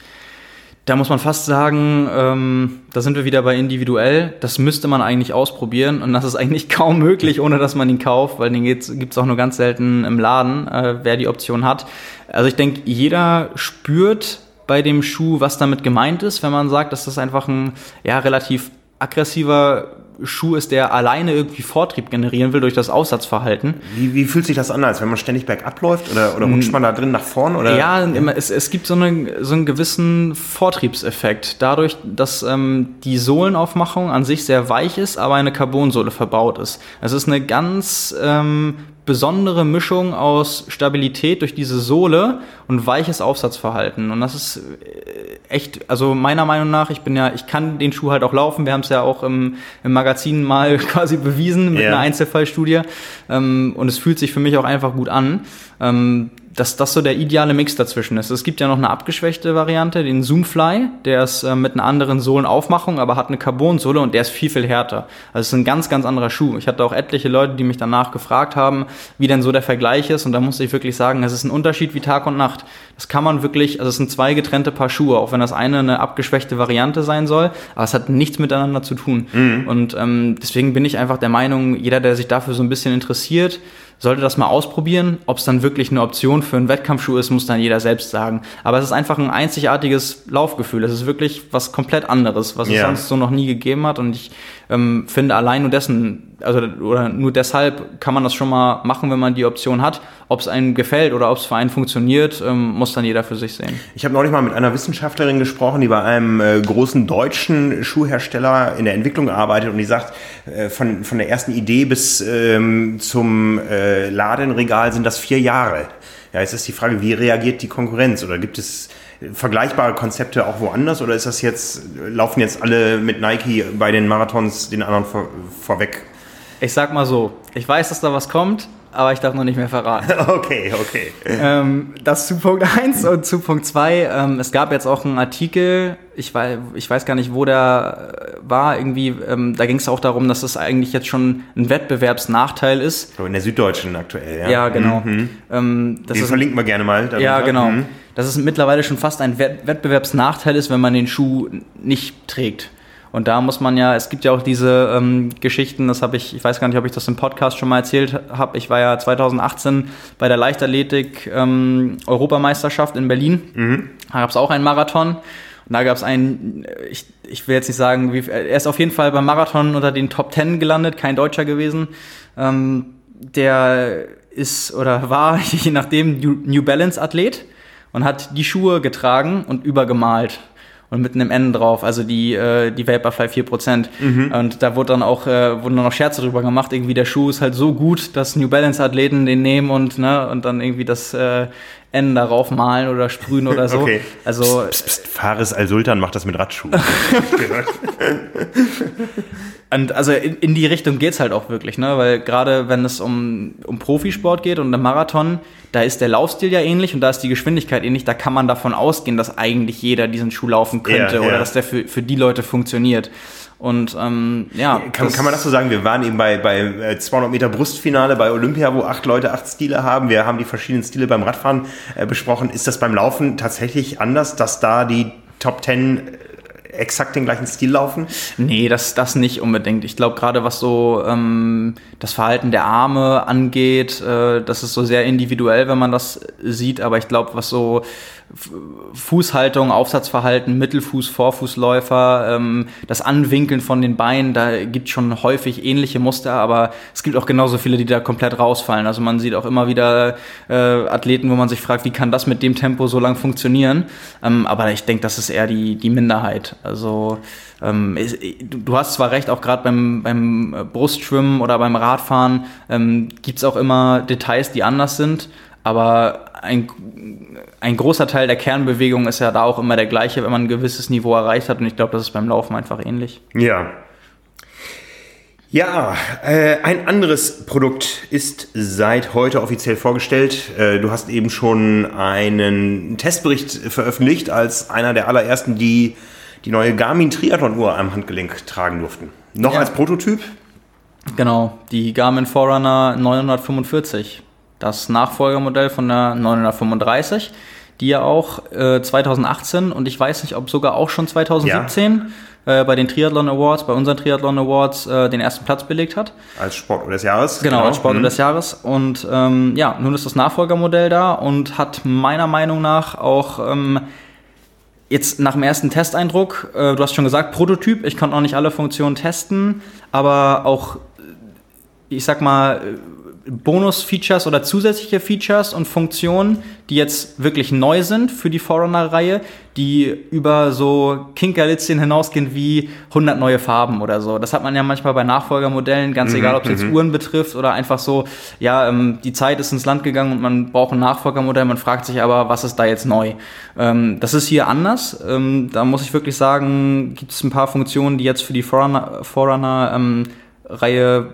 da muss man fast sagen, ähm, da sind wir wieder bei individuell. Das müsste man eigentlich ausprobieren und das ist eigentlich [laughs] kaum möglich, ohne dass man ihn kauft, weil den gibt es auch nur ganz selten im Laden, äh, wer die Option hat. Also ich denke, jeder spürt bei dem Schuh, was damit gemeint ist, wenn man sagt, dass das einfach ein ja, relativ aggressiver Schuh ist, der alleine irgendwie Vortrieb generieren will durch das Aussatzverhalten. Wie, wie fühlt sich das an, als wenn man ständig bergab läuft? Oder, oder rutscht man da drin nach vorn? Oder? Ja, ja. Es, es gibt so, eine, so einen gewissen Vortriebseffekt. Dadurch, dass ähm, die Sohlenaufmachung an sich sehr weich ist, aber eine Carbonsohle verbaut ist. Es ist eine ganz ähm, besondere Mischung aus Stabilität durch diese Sohle und weiches Aufsatzverhalten. Und das ist äh, echt, also meiner Meinung nach, ich bin ja, ich kann den Schuh halt auch laufen. Wir haben es ja auch im, im Magazin mal [laughs] quasi bewiesen mit yeah. einer Einzelfallstudie. Ähm, und es fühlt sich für mich auch einfach gut an. Ähm, dass das so der ideale Mix dazwischen ist. Es gibt ja noch eine abgeschwächte Variante, den Zoomfly, der ist äh, mit einer anderen Sohlenaufmachung, aber hat eine Carbonsohle und der ist viel, viel härter. Also es ist ein ganz, ganz anderer Schuh. Ich hatte auch etliche Leute, die mich danach gefragt haben, wie denn so der Vergleich ist und da musste ich wirklich sagen, es ist ein Unterschied wie Tag und Nacht. Das kann man wirklich, also es sind zwei getrennte Paar Schuhe, auch wenn das eine eine abgeschwächte Variante sein soll, aber es hat nichts miteinander zu tun. Mhm. Und ähm, deswegen bin ich einfach der Meinung, jeder, der sich dafür so ein bisschen interessiert, sollte das mal ausprobieren. Ob es dann wirklich eine Option für einen Wettkampfschuh ist, muss dann jeder selbst sagen. Aber es ist einfach ein einzigartiges Laufgefühl. Es ist wirklich was komplett anderes, was es ja. sonst so noch nie gegeben hat. Und ich ähm, finde allein nur dessen, also oder nur deshalb kann man das schon mal machen, wenn man die Option hat. Ob es einem gefällt oder ob es für einen funktioniert, ähm, muss dann jeder für sich sehen. Ich habe neulich mal mit einer Wissenschaftlerin gesprochen, die bei einem äh, großen deutschen Schuhhersteller in der Entwicklung arbeitet und die sagt, äh, von, von der ersten Idee bis ähm, zum äh, Ladenregal sind das vier Jahre. Ja, jetzt ist die Frage, wie reagiert die Konkurrenz oder gibt es vergleichbare Konzepte auch woanders oder ist das jetzt, laufen jetzt alle mit Nike bei den Marathons den anderen vor, vorweg? Ich sag mal so, ich weiß, dass da was kommt, aber ich darf noch nicht mehr verraten. [laughs] Okay, okay. Ähm, das zu Punkt 1 und zu Punkt 2. Ähm, es gab jetzt auch einen Artikel, ich weiß, ich weiß gar nicht, wo der war, irgendwie, ähm, da ging es auch darum, dass das eigentlich jetzt schon ein Wettbewerbsnachteil ist. So in der Süddeutschen aktuell, ja. Ja, genau. Mhm. Ähm, Den ist, verlinken wir gerne mal. Ja, genau. Mhm. Dass es mittlerweile schon fast ein Wettbewerbsnachteil ist, wenn man den Schuh nicht trägt. Und da muss man ja, es gibt ja auch diese ähm, Geschichten, das habe ich, ich weiß gar nicht, ob ich das im Podcast schon mal erzählt habe. Ich war ja 2018 bei der Leichtathletik ähm, Europameisterschaft in Berlin. Mhm. Da gab es auch einen Marathon. Und da gab es einen, ich, ich will jetzt nicht sagen, wie, er ist auf jeden Fall beim Marathon unter den Top Ten gelandet, kein Deutscher gewesen. Ähm, der ist oder war [laughs] je nachdem New Balance Athlet und hat die Schuhe getragen und übergemalt und mit einem N drauf, also die, äh, die Vaporfly 4%. Mhm. Und da wurde dann auch, äh, wurden dann noch Scherze drüber gemacht, irgendwie der Schuh ist halt so gut, dass New Balance Athleten den nehmen und, ne, und dann irgendwie das äh, N darauf malen oder sprühen oder so. [laughs] Okay. Also, psst, psst, psst, Fares Al-Sultan macht das mit Radschuhen. [laughs] Und also in, in die Richtung geht's halt auch wirklich, ne? Weil gerade wenn es um, um Profisport geht und im Marathon, da ist der Laufstil ja ähnlich und da ist die Geschwindigkeit ähnlich, da kann man davon ausgehen, dass eigentlich jeder diesen Schuh laufen könnte ja, ja. oder dass der für, für die Leute funktioniert. Und ähm, ja. Kann, kann man das so sagen? Wir waren eben bei, bei 200 äh, Meter Brustfinale bei Olympia, wo acht Leute acht Stile haben. Wir haben die verschiedenen Stile beim Radfahren äh, besprochen. Ist das beim Laufen tatsächlich anders, dass da die Top Ten exakt den gleichen Stil laufen? Nee, das, das nicht unbedingt. Ich glaube, gerade was so ähm, das Verhalten der Arme angeht, äh, das ist so sehr individuell, wenn man das sieht. Aber ich glaube, was so Fußhaltung, Aufsatzverhalten, Mittelfuß, Vorfußläufer, ähm, das Anwinkeln von den Beinen, da gibt schon häufig ähnliche Muster, aber es gibt auch genauso viele, die da komplett rausfallen. Also man sieht auch immer wieder äh, Athleten, wo man sich fragt, wie kann das mit dem Tempo so lang funktionieren? Ähm, aber ich denke, das ist eher die, die Minderheit. Also ähm, du hast zwar recht, auch gerade beim, beim Brustschwimmen oder beim Radfahren ähm, gibt es auch immer Details, die anders sind, aber ein, ein großer Teil der Kernbewegung ist ja da auch immer der gleiche, wenn man ein gewisses Niveau erreicht hat. Und ich glaube, das ist beim Laufen einfach ähnlich. Ja. Ja, äh, ein anderes Produkt ist seit heute offiziell vorgestellt. Äh, du hast eben schon einen Testbericht veröffentlicht als einer der allerersten, die die neue Garmin Triathlon Uhr am Handgelenk tragen durften. Noch ja. als Prototyp? Genau, die Garmin Forerunner 945 das Nachfolgermodell von der 935, die ja auch äh, 2018 und ich weiß nicht, ob sogar auch schon 2017 ja. äh, bei den Triathlon Awards, bei unseren Triathlon Awards äh, den ersten Platz belegt hat. Als Sportler des Jahres. Genau, genau. als Sportler mhm. des Jahres. Und ähm, ja, nun ist das Nachfolgermodell da und hat meiner Meinung nach auch ähm, Jetzt nach dem ersten Testeindruck, äh, du hast schon gesagt, Prototyp, ich konnte noch nicht alle Funktionen testen, aber auch, ich sag mal, Bonus-Features oder zusätzliche Features und Funktionen, die jetzt wirklich neu sind für die Forerunner-Reihe, die über so Kinkerlitzchen hinausgehen wie 100 neue Farben oder so. Das hat man ja manchmal bei Nachfolgermodellen, ganz mhm, egal, ob es jetzt mhm. Uhren betrifft oder einfach so, ja, ähm, die Zeit ist ins Land gegangen und man braucht ein Nachfolgermodell, man fragt sich aber, was ist da jetzt neu? Ähm, das ist hier anders. Ähm, da muss ich wirklich sagen, gibt es ein paar Funktionen, die jetzt für die Forerunner-Reihe Forerunner, ähm, Reihe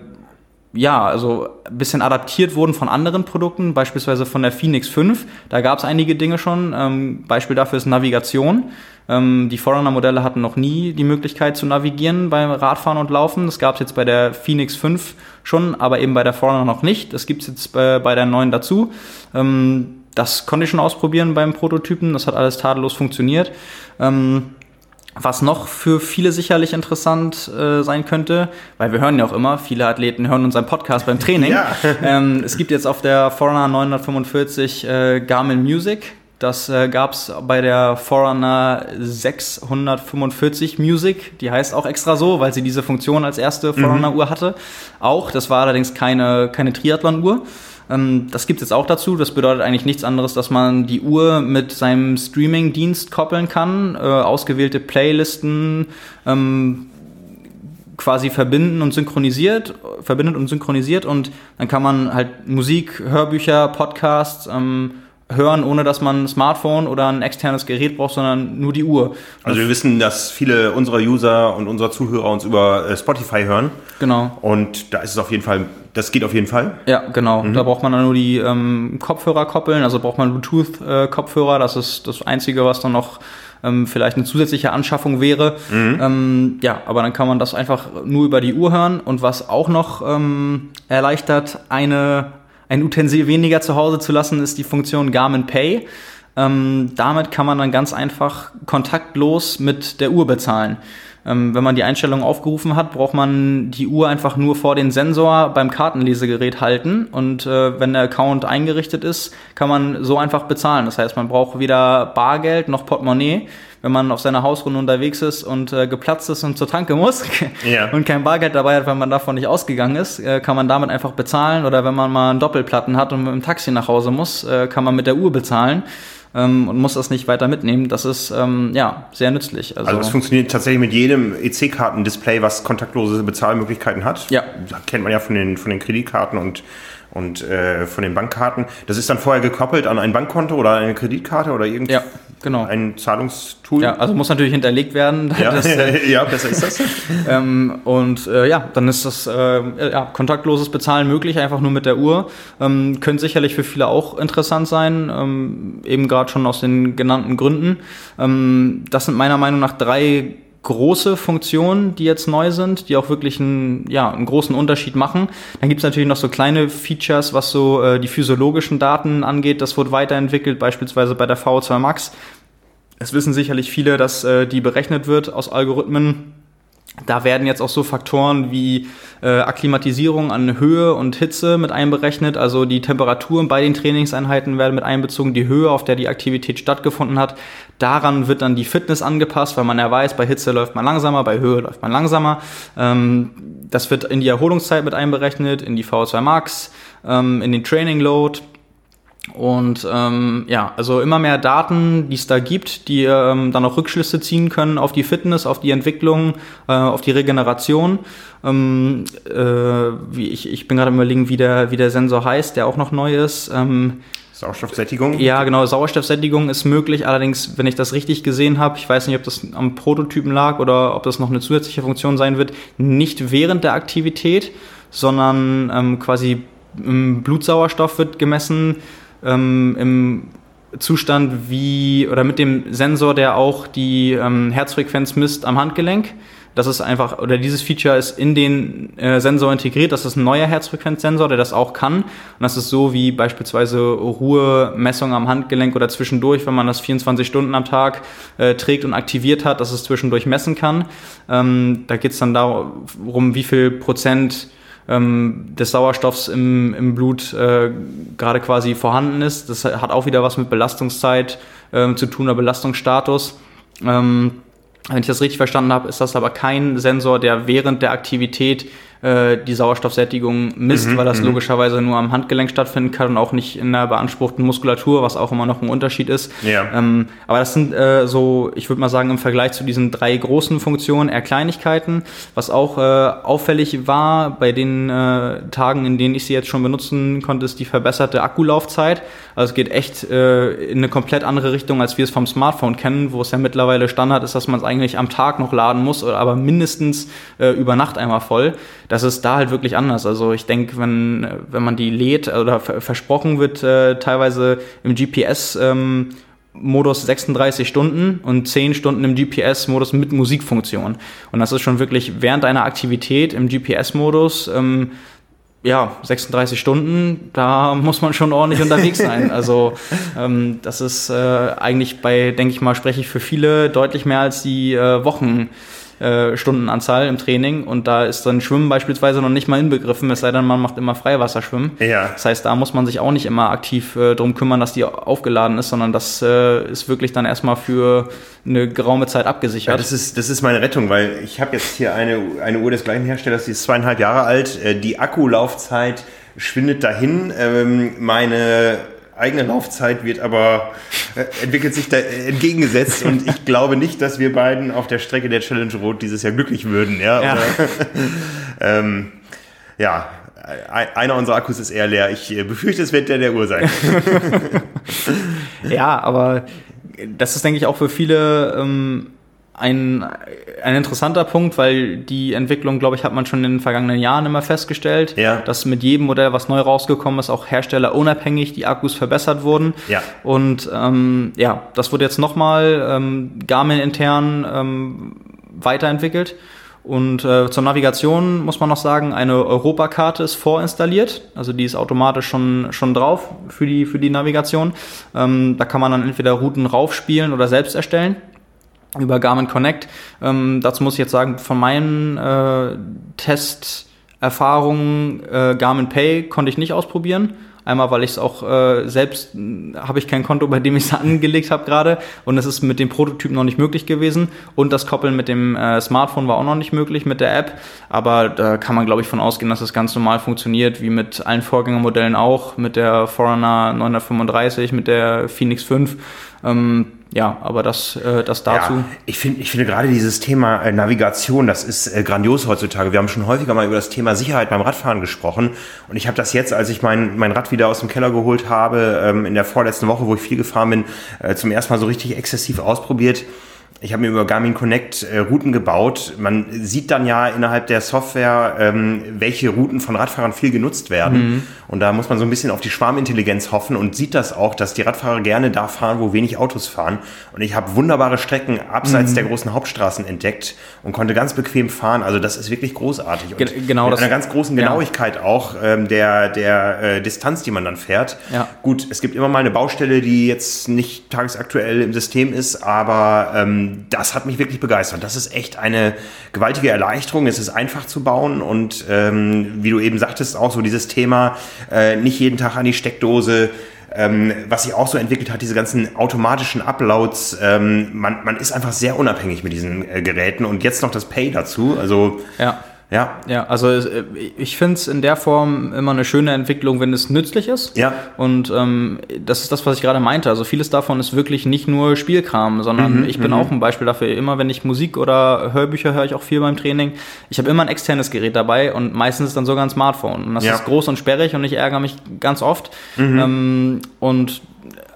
ja, also ein bisschen adaptiert wurden von anderen Produkten, beispielsweise von der Phoenix 5. Da gab es einige Dinge schon. Ähm, Beispiel dafür ist Navigation. Ähm, die Forerunner-Modelle hatten noch nie die Möglichkeit zu navigieren beim Radfahren und Laufen. Das gab es jetzt bei der Phoenix 5 schon, aber eben bei der Forerunner noch nicht. Das gibt es jetzt bei, bei der neuen dazu. Ähm, das konnte ich schon ausprobieren beim Prototypen. Das hat alles tadellos funktioniert. Ähm, was noch für viele sicherlich interessant äh, sein könnte, weil wir hören ja auch immer, viele Athleten hören unseren Podcast beim Training. [laughs] Ja. ähm, es gibt jetzt auf der Forerunner 945 äh, Garmin Music. Das äh, gab es bei der Forerunner 645 Music. Die heißt auch extra so, weil sie diese Funktion als erste mhm. Forerunner-Uhr hatte. Auch, das war allerdings keine, keine Triathlon-Uhr. Ähm, das gibt es jetzt auch dazu. Das bedeutet eigentlich nichts anderes, dass man die Uhr mit seinem Streaming-Dienst koppeln kann, äh, ausgewählte Playlisten ähm, quasi verbinden und synchronisiert, verbindet und synchronisiert und dann kann man halt Musik, Hörbücher, Podcasts ähm, hören, ohne dass man ein Smartphone oder ein externes Gerät braucht, sondern nur die Uhr. Also wir wissen, dass viele unserer User und unserer Zuhörer uns über äh, Spotify hören. Genau. Und da ist es auf jeden Fall, das geht auf jeden Fall. Ja, genau. Mhm. Da braucht man dann nur die ähm, Kopfhörer koppeln, also braucht man Bluetooth-Kopfhörer. Äh, das ist das Einzige, was dann noch ähm, vielleicht eine zusätzliche Anschaffung wäre. Mhm. Ähm, ja, aber dann kann man das einfach nur über die Uhr hören. Und was auch noch ähm, erleichtert, eine ein Utensil weniger zu Hause zu lassen, ist die Funktion Garmin Pay. Ähm, damit kann man dann ganz einfach kontaktlos mit der Uhr bezahlen. Ähm, wenn man die Einstellung aufgerufen hat, braucht man die Uhr einfach nur vor den Sensor beim Kartenlesegerät halten und äh, wenn der Account eingerichtet ist, kann man so einfach bezahlen. Das heißt, man braucht weder Bargeld noch Portemonnaie wenn man auf seiner Hausrunde unterwegs ist und äh, geplatzt ist und zur Tanke muss [laughs] ja. und kein Bargeld dabei hat, weil man davon nicht ausgegangen ist, äh, kann man damit einfach bezahlen. Oder wenn man mal einen Doppelplatten hat und mit dem Taxi nach Hause muss, äh, kann man mit der Uhr bezahlen. Ähm, und muss das nicht weiter mitnehmen. Das ist ähm, ja sehr nützlich. Also, also es funktioniert tatsächlich mit jedem EC-Kartendisplay, was kontaktlose Bezahlmöglichkeiten hat. Ja. Das kennt man ja von den, von den Kreditkarten und und äh, von den Bankkarten. Das ist dann vorher gekoppelt an ein Bankkonto oder eine Kreditkarte oder irgendwie ja, genau. ein Zahlungstool. Ja, also muss natürlich hinterlegt werden. [laughs] Ja, das, äh, [laughs] ja besser ist das. [laughs] ähm, und äh, ja, dann ist das äh, ja, kontaktloses Bezahlen möglich, einfach nur mit der Uhr. Ähm, könnte sicherlich für viele auch interessant sein, ähm, eben gerade schon aus den genannten Gründen. Ähm, das sind meiner Meinung nach drei große Funktionen, die jetzt neu sind, die auch wirklich einen, ja, einen großen Unterschied machen. Dann gibt es natürlich noch so kleine Features, was so äh, die physiologischen Daten angeht. Das wird weiterentwickelt, beispielsweise bei der VO2 Max. Es wissen sicherlich viele, dass äh, die berechnet wird aus Algorithmen da werden jetzt auch so Faktoren wie äh, Akklimatisierung an Höhe und Hitze mit einberechnet. Also die Temperaturen bei den Trainingseinheiten werden mit einbezogen, die Höhe, auf der die Aktivität stattgefunden hat. Daran wird dann die Fitness angepasst, weil man ja weiß, bei Hitze läuft man langsamer, bei Höhe läuft man langsamer. Ähm, das wird in die Erholungszeit mit einberechnet, in die VO2 Max, ähm, in den Training Load und ähm, ja, also immer mehr Daten, die es da gibt, die ähm, dann auch Rückschlüsse ziehen können auf die Fitness, auf die Entwicklung, äh, auf die Regeneration. Ähm, äh, wie ich, ich bin gerade überlegen, wie der, wie der Sensor heißt, der auch noch neu ist. Ähm, Sauerstoffsättigung? Ja, genau, Sauerstoffsättigung ist möglich. Allerdings, wenn ich das richtig gesehen habe, ich weiß nicht, ob das am Prototypen lag oder ob das noch eine zusätzliche Funktion sein wird, nicht während der Aktivität, sondern ähm, quasi Blutsauerstoff wird gemessen ähm, im Zustand wie oder mit dem Sensor, der auch die ähm, Herzfrequenz misst am Handgelenk. Das ist einfach, oder dieses Feature ist in den äh, Sensor integriert. Das ist ein neuer Herzfrequenzsensor, der das auch kann. Und das ist so wie beispielsweise Ruhemessung am Handgelenk oder zwischendurch, wenn man das 24 Stunden am Tag äh, trägt und aktiviert hat, dass es zwischendurch messen kann. Ähm, da geht es dann darum, wie viel Prozent ähm, des Sauerstoffs im, im Blut äh, gerade quasi vorhanden ist. Das hat auch wieder was mit Belastungszeit äh, zu tun, oder Belastungsstatus. Ähm, wenn ich das richtig verstanden habe, ist das aber kein Sensor, der während der Aktivität äh, die Sauerstoffsättigung misst, mhm, weil das mhm. logischerweise nur am Handgelenk stattfinden kann und auch nicht in der beanspruchten Muskulatur, was auch immer noch ein Unterschied ist. Ja. Ähm, aber das sind äh, so, ich würde mal sagen, im Vergleich zu diesen drei großen Funktionen eher Kleinigkeiten. Was auch äh, auffällig war bei den äh, Tagen, in denen ich sie jetzt schon benutzen konnte, ist die verbesserte Akkulaufzeit. Also es geht echt äh, in eine komplett andere Richtung, als wir es vom Smartphone kennen, wo es ja mittlerweile Standard ist, dass man es eigentlich am Tag noch laden muss, aber mindestens äh, über Nacht einmal voll das ist da halt wirklich anders. Also ich denke, wenn, wenn man die lädt oder versprochen wird, äh, teilweise im GPS ähm, Modus 36 Stunden und 10 Stunden im GPS-Modus mit Musikfunktion. Und das ist schon wirklich während einer Aktivität im GPS-Modus. Ähm, ja, 36 Stunden, da muss man schon ordentlich unterwegs sein. [laughs] Also ähm, das ist äh, eigentlich bei, denke ich mal, spreche ich für viele deutlich mehr als die äh, Wochen. Äh, Stundenanzahl im Training und da ist dann Schwimmen beispielsweise noch nicht mal inbegriffen, es sei denn, man macht immer Freiwasserschwimmen. Ja. Das heißt, da muss man sich auch nicht immer aktiv äh, drum kümmern, dass die aufgeladen ist, sondern das äh, ist wirklich dann erstmal für eine geraume Zeit abgesichert. Ja, das, ist, das ist meine Rettung, weil ich habe jetzt hier eine, eine Uhr des gleichen Herstellers, die ist zweieinhalb Jahre alt. Äh, die Akkulaufzeit schwindet dahin. Ähm, meine eigene Laufzeit wird aber äh, entwickelt sich da entgegengesetzt und ich glaube nicht, dass wir beiden auf der Strecke der Challenge Rot dieses Jahr glücklich würden. Ja, ja. [laughs] ähm, ja einer unserer Akkus ist eher leer. Ich äh, befürchte, es wird der der Uhr sein. [laughs] ja, aber das ist, denke ich, auch für viele ähm, ein, ein interessanter Punkt, weil die Entwicklung, glaube ich, hat man schon in den vergangenen Jahren immer festgestellt, ja. dass mit jedem Modell, was neu rausgekommen ist, auch herstellerunabhängig die Akkus verbessert wurden. Ja. Und ähm, ja, das wurde jetzt nochmal ähm, Garmin intern ähm, weiterentwickelt. Und äh, zur Navigation muss man noch sagen, eine Europakarte ist vorinstalliert, also die ist automatisch schon, schon drauf für die, für die Navigation. Ähm, da kann man dann entweder Routen raufspielen oder selbst erstellen. Über Garmin Connect. Ähm, dazu muss ich jetzt sagen, von meinen äh, Testerfahrungen äh, Garmin Pay konnte ich nicht ausprobieren. Einmal, weil ich es auch äh, selbst habe ich kein Konto, bei dem ich es [laughs] angelegt habe gerade und es ist mit dem Prototyp noch nicht möglich gewesen und das Koppeln mit dem äh, Smartphone war auch noch nicht möglich mit der App, aber da kann man glaube ich von ausgehen, dass das ganz normal funktioniert, wie mit allen Vorgängermodellen auch, mit der Forerunner 935, mit der Phoenix 5 ähm, ja, aber das, äh, das dazu. Ja, ich finde, ich finde gerade dieses Thema äh, Navigation, das ist äh, grandios heutzutage. Wir haben schon häufiger mal über das Thema Sicherheit beim Radfahren gesprochen. Und ich habe das jetzt, als ich mein, mein Rad wieder aus dem Keller geholt habe, ähm, in der vorletzten Woche, wo ich viel gefahren bin, äh, zum ersten Mal so richtig exzessiv ausprobiert ich habe mir über Garmin Connect äh, Routen gebaut. Man sieht dann ja innerhalb der Software, ähm, welche Routen von Radfahrern viel genutzt werden. Mhm. Und da muss man so ein bisschen auf die Schwarmintelligenz hoffen und sieht das auch, dass die Radfahrer gerne da fahren, wo wenig Autos fahren. Und ich habe wunderbare Strecken abseits mhm. der großen Hauptstraßen entdeckt und konnte ganz bequem fahren. Also das ist wirklich großartig. Und genau mit einer ganz großen Genauigkeit ja. auch ähm, der, der äh, Distanz, die man dann fährt. Ja. Gut, es gibt immer mal eine Baustelle, die jetzt nicht tagesaktuell im System ist, aber ähm, das hat mich wirklich begeistert. Das ist echt eine gewaltige Erleichterung. Es ist einfach zu bauen und ähm, wie du eben sagtest, auch so dieses Thema, äh, nicht jeden Tag an die Steckdose. Ähm, was sich auch so entwickelt hat, diese ganzen automatischen Uploads, ähm, man, man ist einfach sehr unabhängig mit diesen äh, Geräten und jetzt noch das Pay dazu. Also ja. Ja. Ja, also äh, ich finde es in der Form immer eine schöne Entwicklung, wenn es nützlich ist. Ja. Und ähm, das ist das, was ich gerade meinte. Also vieles davon ist wirklich nicht nur Spielkram, sondern mhm, ich bin mhm. auch ein Beispiel dafür. Immer wenn ich Musik oder Hörbücher höre ich auch viel beim Training. Ich habe immer ein externes Gerät dabei und meistens ist dann sogar ein Smartphone. Und das ja. ist groß und sperrig und ich ärgere mich ganz oft. Mhm. Ähm, und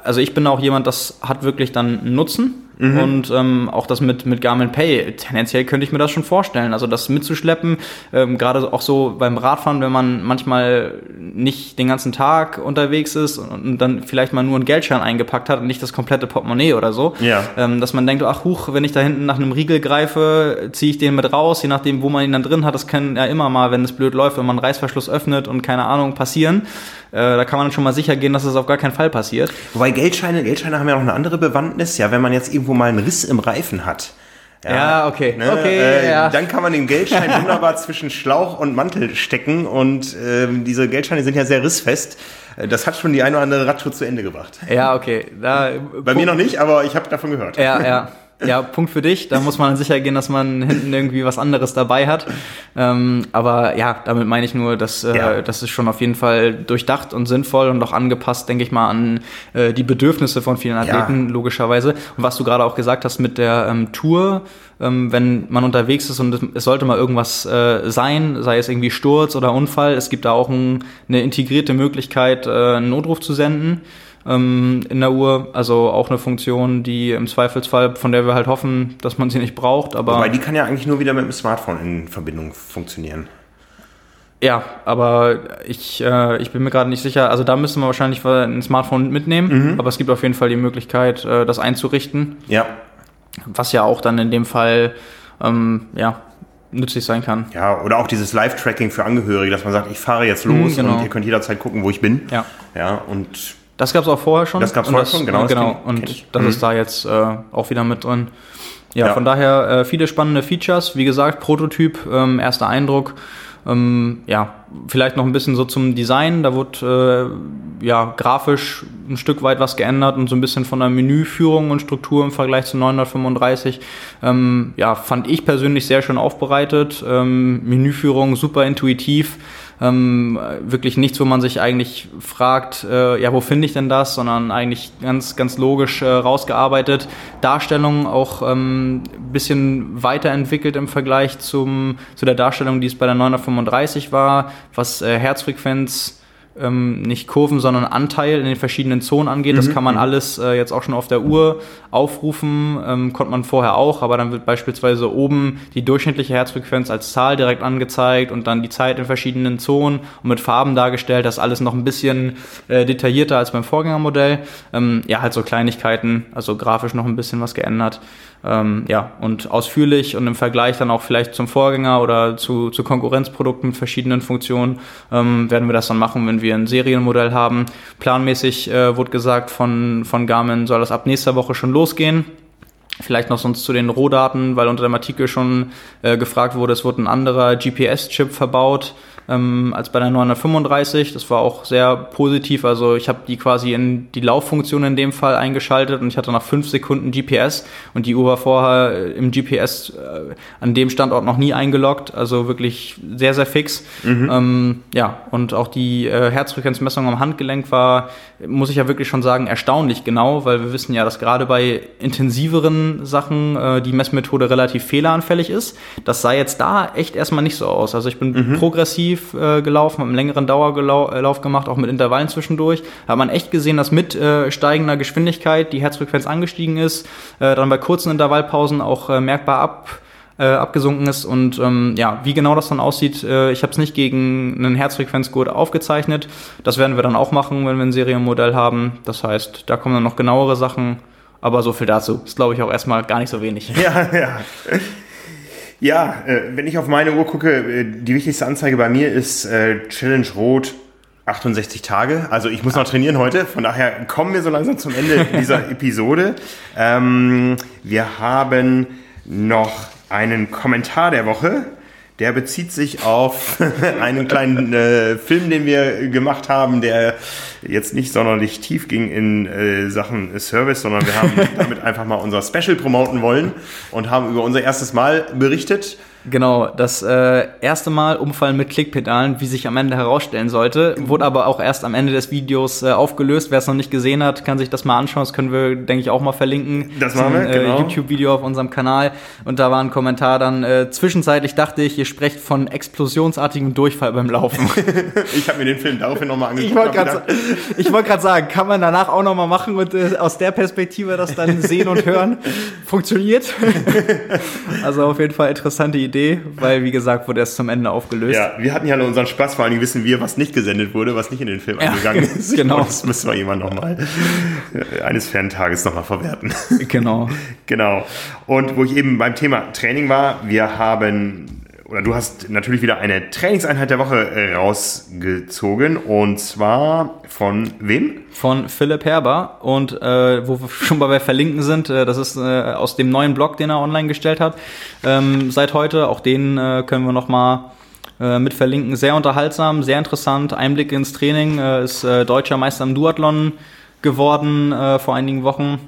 also ich bin auch jemand, das hat wirklich dann einen Nutzen Mhm. Und ähm, auch das mit, mit Garmin Pay, tendenziell könnte ich mir das schon vorstellen. Also das mitzuschleppen, ähm, gerade auch so beim Radfahren, wenn man manchmal nicht den ganzen Tag unterwegs ist und dann vielleicht mal nur einen Geldschein eingepackt hat und nicht das komplette Portemonnaie oder so. Ja. Ähm, dass man denkt, ach huch, wenn ich da hinten nach einem Riegel greife, ziehe ich den mit raus, je nachdem, wo man ihn dann drin hat. Das kann ja immer mal, wenn es blöd läuft, wenn man einen Reißverschluss öffnet und keine Ahnung, passieren. Äh, da kann man schon mal sicher gehen, dass das auf gar keinen Fall passiert. Wobei Geldscheine, Geldscheine haben ja noch eine andere Bewandtnis. Ja, wenn man jetzt irgendwo mal einen Riss im Reifen hat. Ja, ja okay. Ne, okay äh, ja. Dann kann man den Geldschein [laughs] wunderbar zwischen Schlauch und Mantel stecken und äh, diese Geldscheine sind ja sehr rissfest. Äh, das hat schon die eine oder andere Radtour zu Ende gebracht. Ja, okay. Da, Bei mir noch nicht, aber ich habe davon gehört. Ja, ja. [laughs] Ja, Punkt für dich. Da muss man sicher gehen, dass man hinten irgendwie was anderes dabei hat. Ähm, aber ja, damit meine ich nur, dass äh, ja. das ist schon auf jeden Fall durchdacht und sinnvoll und auch angepasst, denke ich mal, an äh, die Bedürfnisse von vielen Athleten, ja. logischerweise. Und was du gerade auch gesagt hast mit der ähm, Tour, ähm, wenn man unterwegs ist und es sollte mal irgendwas äh, sein, sei es irgendwie Sturz oder Unfall, es gibt da auch ein, eine integrierte Möglichkeit, äh, einen Notruf zu senden ähm, in der Uhr. Also auch eine Funktion, die im Zweifelsfall, von der wir halt hoffen, dass man sie nicht braucht. Aber Wobei die kann ja eigentlich nur wieder mit dem Smartphone in Verbindung funktionieren. Ja, aber ich, äh, ich bin mir gerade nicht sicher. Also da müssen wir wahrscheinlich ein Smartphone mitnehmen, mhm. aber es gibt auf jeden Fall die Möglichkeit, äh, das einzurichten. Ja. Was ja auch dann in dem Fall ähm, ja, nützlich sein kann. Ja, oder auch dieses Live-Tracking für Angehörige, dass man sagt, ich fahre jetzt los mhm, genau. und ihr könnt jederzeit gucken, wo ich bin. Ja. Ja, und das gab es auch vorher schon. Das gab es vorher schon, genau. genau. und das mhm. ist da jetzt äh, auch wieder mit drin. Ja, ja. von daher äh, viele spannende Features. Wie gesagt, Prototyp, ähm, erster Eindruck. Ähm, ja, vielleicht noch ein bisschen so zum Design. Da wurde äh, ja grafisch ein Stück weit was geändert und so ein bisschen von der Menüführung und Struktur im Vergleich zu 935. Ähm, ja, fand ich persönlich sehr schön aufbereitet. Ähm, Menüführung super intuitiv ähm, wirklich nichts, wo man sich eigentlich fragt, äh, ja, wo finde ich denn das, sondern eigentlich ganz, ganz logisch äh, rausgearbeitet. Darstellung auch ähm, bisschen weiterentwickelt im Vergleich zum, zu der Darstellung, die es bei der 935 war, was äh, Herzfrequenz ähm, nicht Kurven, sondern Anteil in den verschiedenen Zonen angeht. Mhm. Das kann man mhm. alles äh, jetzt auch schon auf der Uhr aufrufen, ähm, konnte man vorher auch, aber dann wird beispielsweise oben die durchschnittliche Herzfrequenz als Zahl direkt angezeigt und dann die Zeit in verschiedenen Zonen und mit Farben dargestellt. Das alles noch ein bisschen äh, detaillierter als beim Vorgängermodell. Ähm, ja, halt so Kleinigkeiten, also grafisch noch ein bisschen was geändert. Ähm, ja, und ausführlich und im Vergleich dann auch vielleicht zum Vorgänger oder zu, zu Konkurrenzprodukten mit verschiedenen Funktionen ähm, werden wir das dann machen, wenn wir ein Serienmodell haben. Planmäßig äh, wurde gesagt, von, von Garmin soll das ab nächster Woche schon losgehen. Vielleicht noch sonst zu den Rohdaten, weil unter dem Artikel schon äh, gefragt wurde, es wurde ein anderer GPS-Chip verbaut ähm, als bei der 935. Das war auch sehr positiv. Also ich habe die quasi in die Lauffunktion in dem Fall eingeschaltet und ich hatte nach fünf Sekunden GPS und die Uhr war vorher äh, im GPS äh, an dem Standort noch nie eingeloggt. Also wirklich sehr, sehr fix. Mhm. Ähm, ja, und auch die äh, Herzfrequenzmessung am Handgelenk war, muss ich ja wirklich schon sagen, erstaunlich genau, weil wir wissen ja, dass gerade bei intensiveren Sachen äh, die Messmethode relativ fehleranfällig ist. Das sah jetzt da echt erstmal nicht so aus. Also ich bin mhm. progressiv intensiv äh, gelaufen, habe einen längeren Dauerlauf gemacht, auch mit Intervallen zwischendurch. Da hat man echt gesehen, dass mit äh, steigender Geschwindigkeit die Herzfrequenz angestiegen ist, äh, dann bei kurzen Intervallpausen auch äh, merkbar ab äh, abgesunken ist und ähm, ja, wie genau das dann aussieht, äh, ich habe es nicht gegen einen Herzfrequenzgurt aufgezeichnet. Das werden wir dann auch machen, wenn wir ein Serienmodell haben. Das heißt, da kommen dann noch genauere Sachen, aber so viel dazu. Ist glaube ich auch erstmal gar nicht so wenig. [laughs] Ja, ja. Ja, äh, wenn ich auf meine Uhr gucke, äh, die wichtigste Anzeige bei mir ist äh, Challenge Rot 68 Tage. Also ich muss noch trainieren heute. Von daher kommen wir so langsam zum Ende [laughs] dieser Episode. Ähm, wir haben noch einen Kommentar der Woche. Der bezieht sich auf [laughs] einen kleinen äh, Film, den wir gemacht haben, der jetzt nicht sonderlich tief ging in äh, Sachen Service, sondern wir haben [laughs] damit einfach mal unser Special promoten wollen und haben über unser erstes Mal berichtet. Genau, das äh, erste Mal Umfallen mit Klickpedalen, wie sich am Ende herausstellen sollte, wurde aber auch erst am Ende des Videos äh, aufgelöst. Wer es noch nicht gesehen hat, kann sich das mal anschauen. Das können wir, denke ich, auch mal verlinken. Das machen wir, äh, genau. YouTube-Video auf unserem Kanal. Und da war ein Kommentar dann, äh, zwischenzeitlich dachte ich, ihr sprecht von explosionsartigem Durchfall beim Laufen. [laughs] ich habe mir den Film daraufhin nochmal angeguckt. Ich wollte gerade sagen, kann man danach auch nochmal machen und äh, aus der Perspektive das dann sehen und hören. [laughs] Funktioniert. [laughs] also auf jeden Fall interessante Idee. Idee, weil wie gesagt wurde erst zum Ende aufgelöst. Ja, wir hatten ja nur unseren Spaß, vor allem wissen wir, was nicht gesendet wurde, was nicht in den Film ja, eingegangen [laughs] ist. Genau. Das müssen wir jemand nochmal eines fernen Tages nochmal verwerten. Genau. [laughs] genau. Und wo ich eben beim Thema Training war, wir haben oder du hast natürlich wieder eine Trainingseinheit der Woche äh, rausgezogen und zwar von wem? Von Philipp Herber und äh, wo wir [laughs] schon bei Verlinken sind, äh, das ist äh, aus dem neuen Blog, den er online gestellt hat. Ähm, seit heute, auch den äh, können wir nochmal äh, mit verlinken. Sehr unterhaltsam, sehr interessant, Einblick ins Training, äh, ist äh, deutscher Meister im Duathlon geworden äh, vor einigen Wochen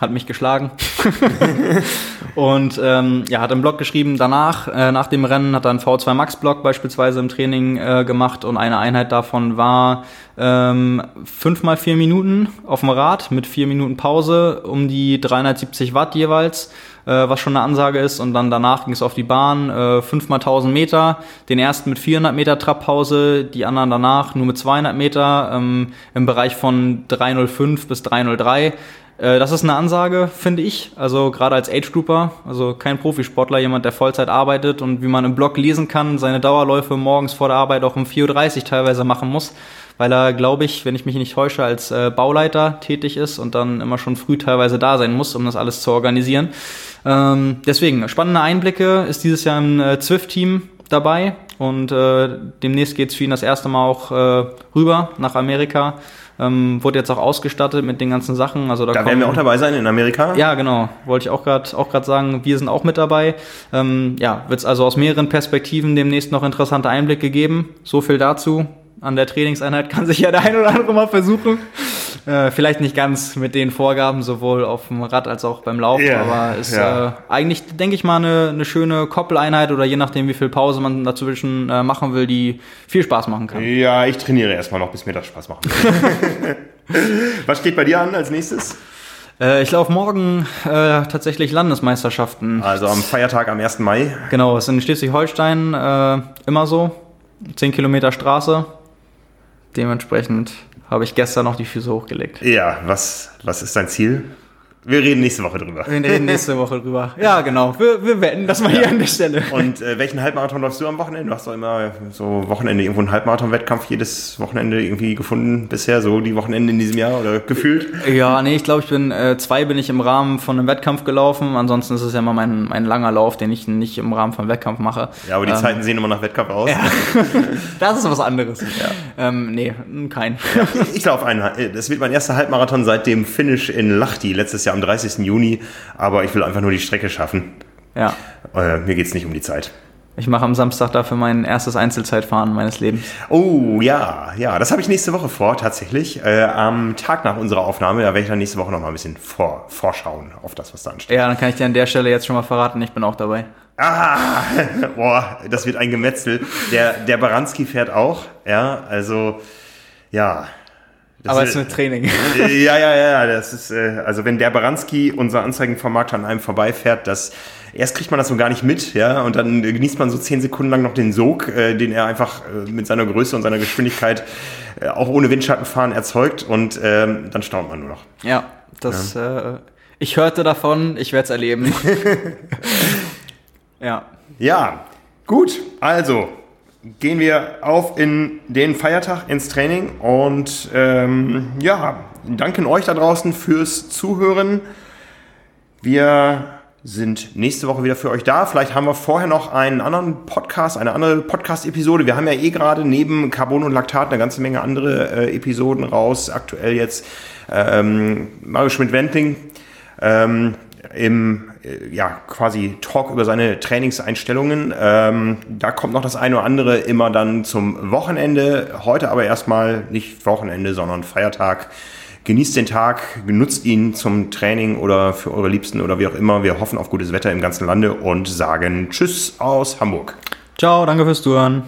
hat mich geschlagen. [laughs] und ähm, ja, hat im Blog geschrieben, danach, äh, nach dem Rennen, hat er einen V2 Max Blog beispielsweise im Training äh, gemacht und eine Einheit davon war ähm, 5 mal 4 Minuten auf dem Rad mit 4 Minuten Pause um die 370 Watt jeweils, äh, was schon eine Ansage ist. Und dann danach ging es auf die Bahn, äh, 5 mal 1000 Meter, den ersten mit 400 Meter Trabpause, die anderen danach nur mit 200 Meter ähm, im Bereich von 305 bis 303 äh, das ist eine Ansage, finde ich. Also gerade als Age Grouper, also kein Profisportler, jemand, der Vollzeit arbeitet und wie man im Blog lesen kann, seine Dauerläufe morgens vor der Arbeit auch um 4.30 Uhr teilweise machen muss, weil er, glaube ich, wenn ich mich nicht täusche, als äh, Bauleiter tätig ist und dann immer schon früh teilweise da sein muss, um das alles zu organisieren. Ähm, deswegen, spannende Einblicke ist dieses Jahr im äh, Zwift-Team dabei und äh, demnächst geht es für ihn das erste Mal auch äh, rüber nach Amerika. Ähm, wurde jetzt auch ausgestattet mit den ganzen Sachen. Also da, da werden wir auch dabei sein in Amerika. Ja, genau. Wollte ich auch gerade auch grad sagen, wir sind auch mit dabei. Ähm, ja, wird es also aus mehreren Perspektiven demnächst noch interessante Einblicke geben. So viel dazu. An der Trainingseinheit kann sich ja der ein oder andere mal versuchen. Äh, vielleicht nicht ganz mit den Vorgaben, sowohl auf dem Rad als auch beim Laufen, yeah, aber ist ja. äh, eigentlich, denke ich mal, eine, eine schöne Koppeleinheit oder je nachdem, wie viel Pause man dazwischen äh, machen will, die viel Spaß machen kann. Ja, ich trainiere erstmal noch, bis mir das Spaß macht. [laughs] Was steht bei dir an als nächstes? Äh, ich laufe morgen äh, tatsächlich Landesmeisterschaften. Also am Feiertag am 1. Mai. Genau, es ist in Schleswig-Holstein äh, immer so. 10 Kilometer Straße. Dementsprechend habe ich gestern noch die Füße hochgelegt. Ja, was, was ist dein Ziel? Wir reden nächste Woche drüber. Wir reden nächste Woche drüber. Ja, genau. Wir, wir wetten das mal ja. hier an der Stelle. Und äh, welchen Halbmarathon läufst du am Wochenende? Du hast doch immer so Wochenende irgendwo einen Halbmarathon-Wettkampf jedes Wochenende irgendwie gefunden bisher, so die Wochenende in diesem Jahr oder gefühlt? Ja, nee, ich glaube, ich bin äh, zwei bin ich im Rahmen von einem Wettkampf gelaufen. Ansonsten ist es ja immer mein, mein langer Lauf, den ich nicht im Rahmen von Wettkampf mache. Ja, aber die ähm, Zeiten sehen immer nach Wettkampf aus. Ja. [laughs] das ist was anderes. Ja. Ähm, nee, kein. Ja, ich laufe einen. Das wird mein erster Halbmarathon seit dem Finish in Lachti letztes Jahr am 30. Juni, aber ich will einfach nur die Strecke schaffen. Ja. Äh, mir geht's nicht um die Zeit. Ich mache am Samstag dafür mein erstes Einzelzeitfahren meines Lebens. Oh ja, ja, das habe ich nächste Woche vor, tatsächlich. Äh, am Tag nach unserer Aufnahme, da werde ich dann nächste Woche noch mal ein bisschen vor, vorschauen auf das, was da ansteht. Ja, dann kann ich dir an der Stelle jetzt schon mal verraten, ich bin auch dabei. Ah, [laughs] boah, das wird ein Gemetzel. Der, der Baranski fährt auch, ja, also, ja. Aber es ist mit Training. Ja, ja, ja, das ist, äh, also wenn der Baranski, unser Anzeigenvermarkter, an einem vorbeifährt, das, erst kriegt man das so gar nicht mit, ja, und dann genießt man so zehn Sekunden lang noch den Sog, äh, den er einfach äh, mit seiner Größe und seiner Geschwindigkeit äh, auch ohne Windschattenfahren erzeugt und ähm, dann staunt man nur noch. Ja, das, ja. Äh, ich hörte davon, ich werde es erleben. [laughs] ja. Ja, gut, also gehen wir auf in den Feiertag ins Training und ähm, ja, danken euch da draußen fürs Zuhören. Wir sind nächste Woche wieder für euch da. Vielleicht haben wir vorher noch einen anderen Podcast, eine andere Podcast-Episode. Wir haben ja eh gerade neben Carbon und Laktat eine ganze Menge andere äh, Episoden raus. Aktuell jetzt ähm, Mario Schmidt-Wendling ähm, im äh, ja, quasi Talk über seine Trainingseinstellungen. Ähm, da kommt noch das eine oder andere immer dann zum Wochenende. Heute aber erstmal nicht Wochenende, sondern Feiertag. Genießt den Tag, genutzt ihn zum Training oder für eure Liebsten oder wie auch immer. Wir hoffen auf gutes Wetter im ganzen Lande und sagen Tschüss aus Hamburg. Ciao, danke fürs Zuhören.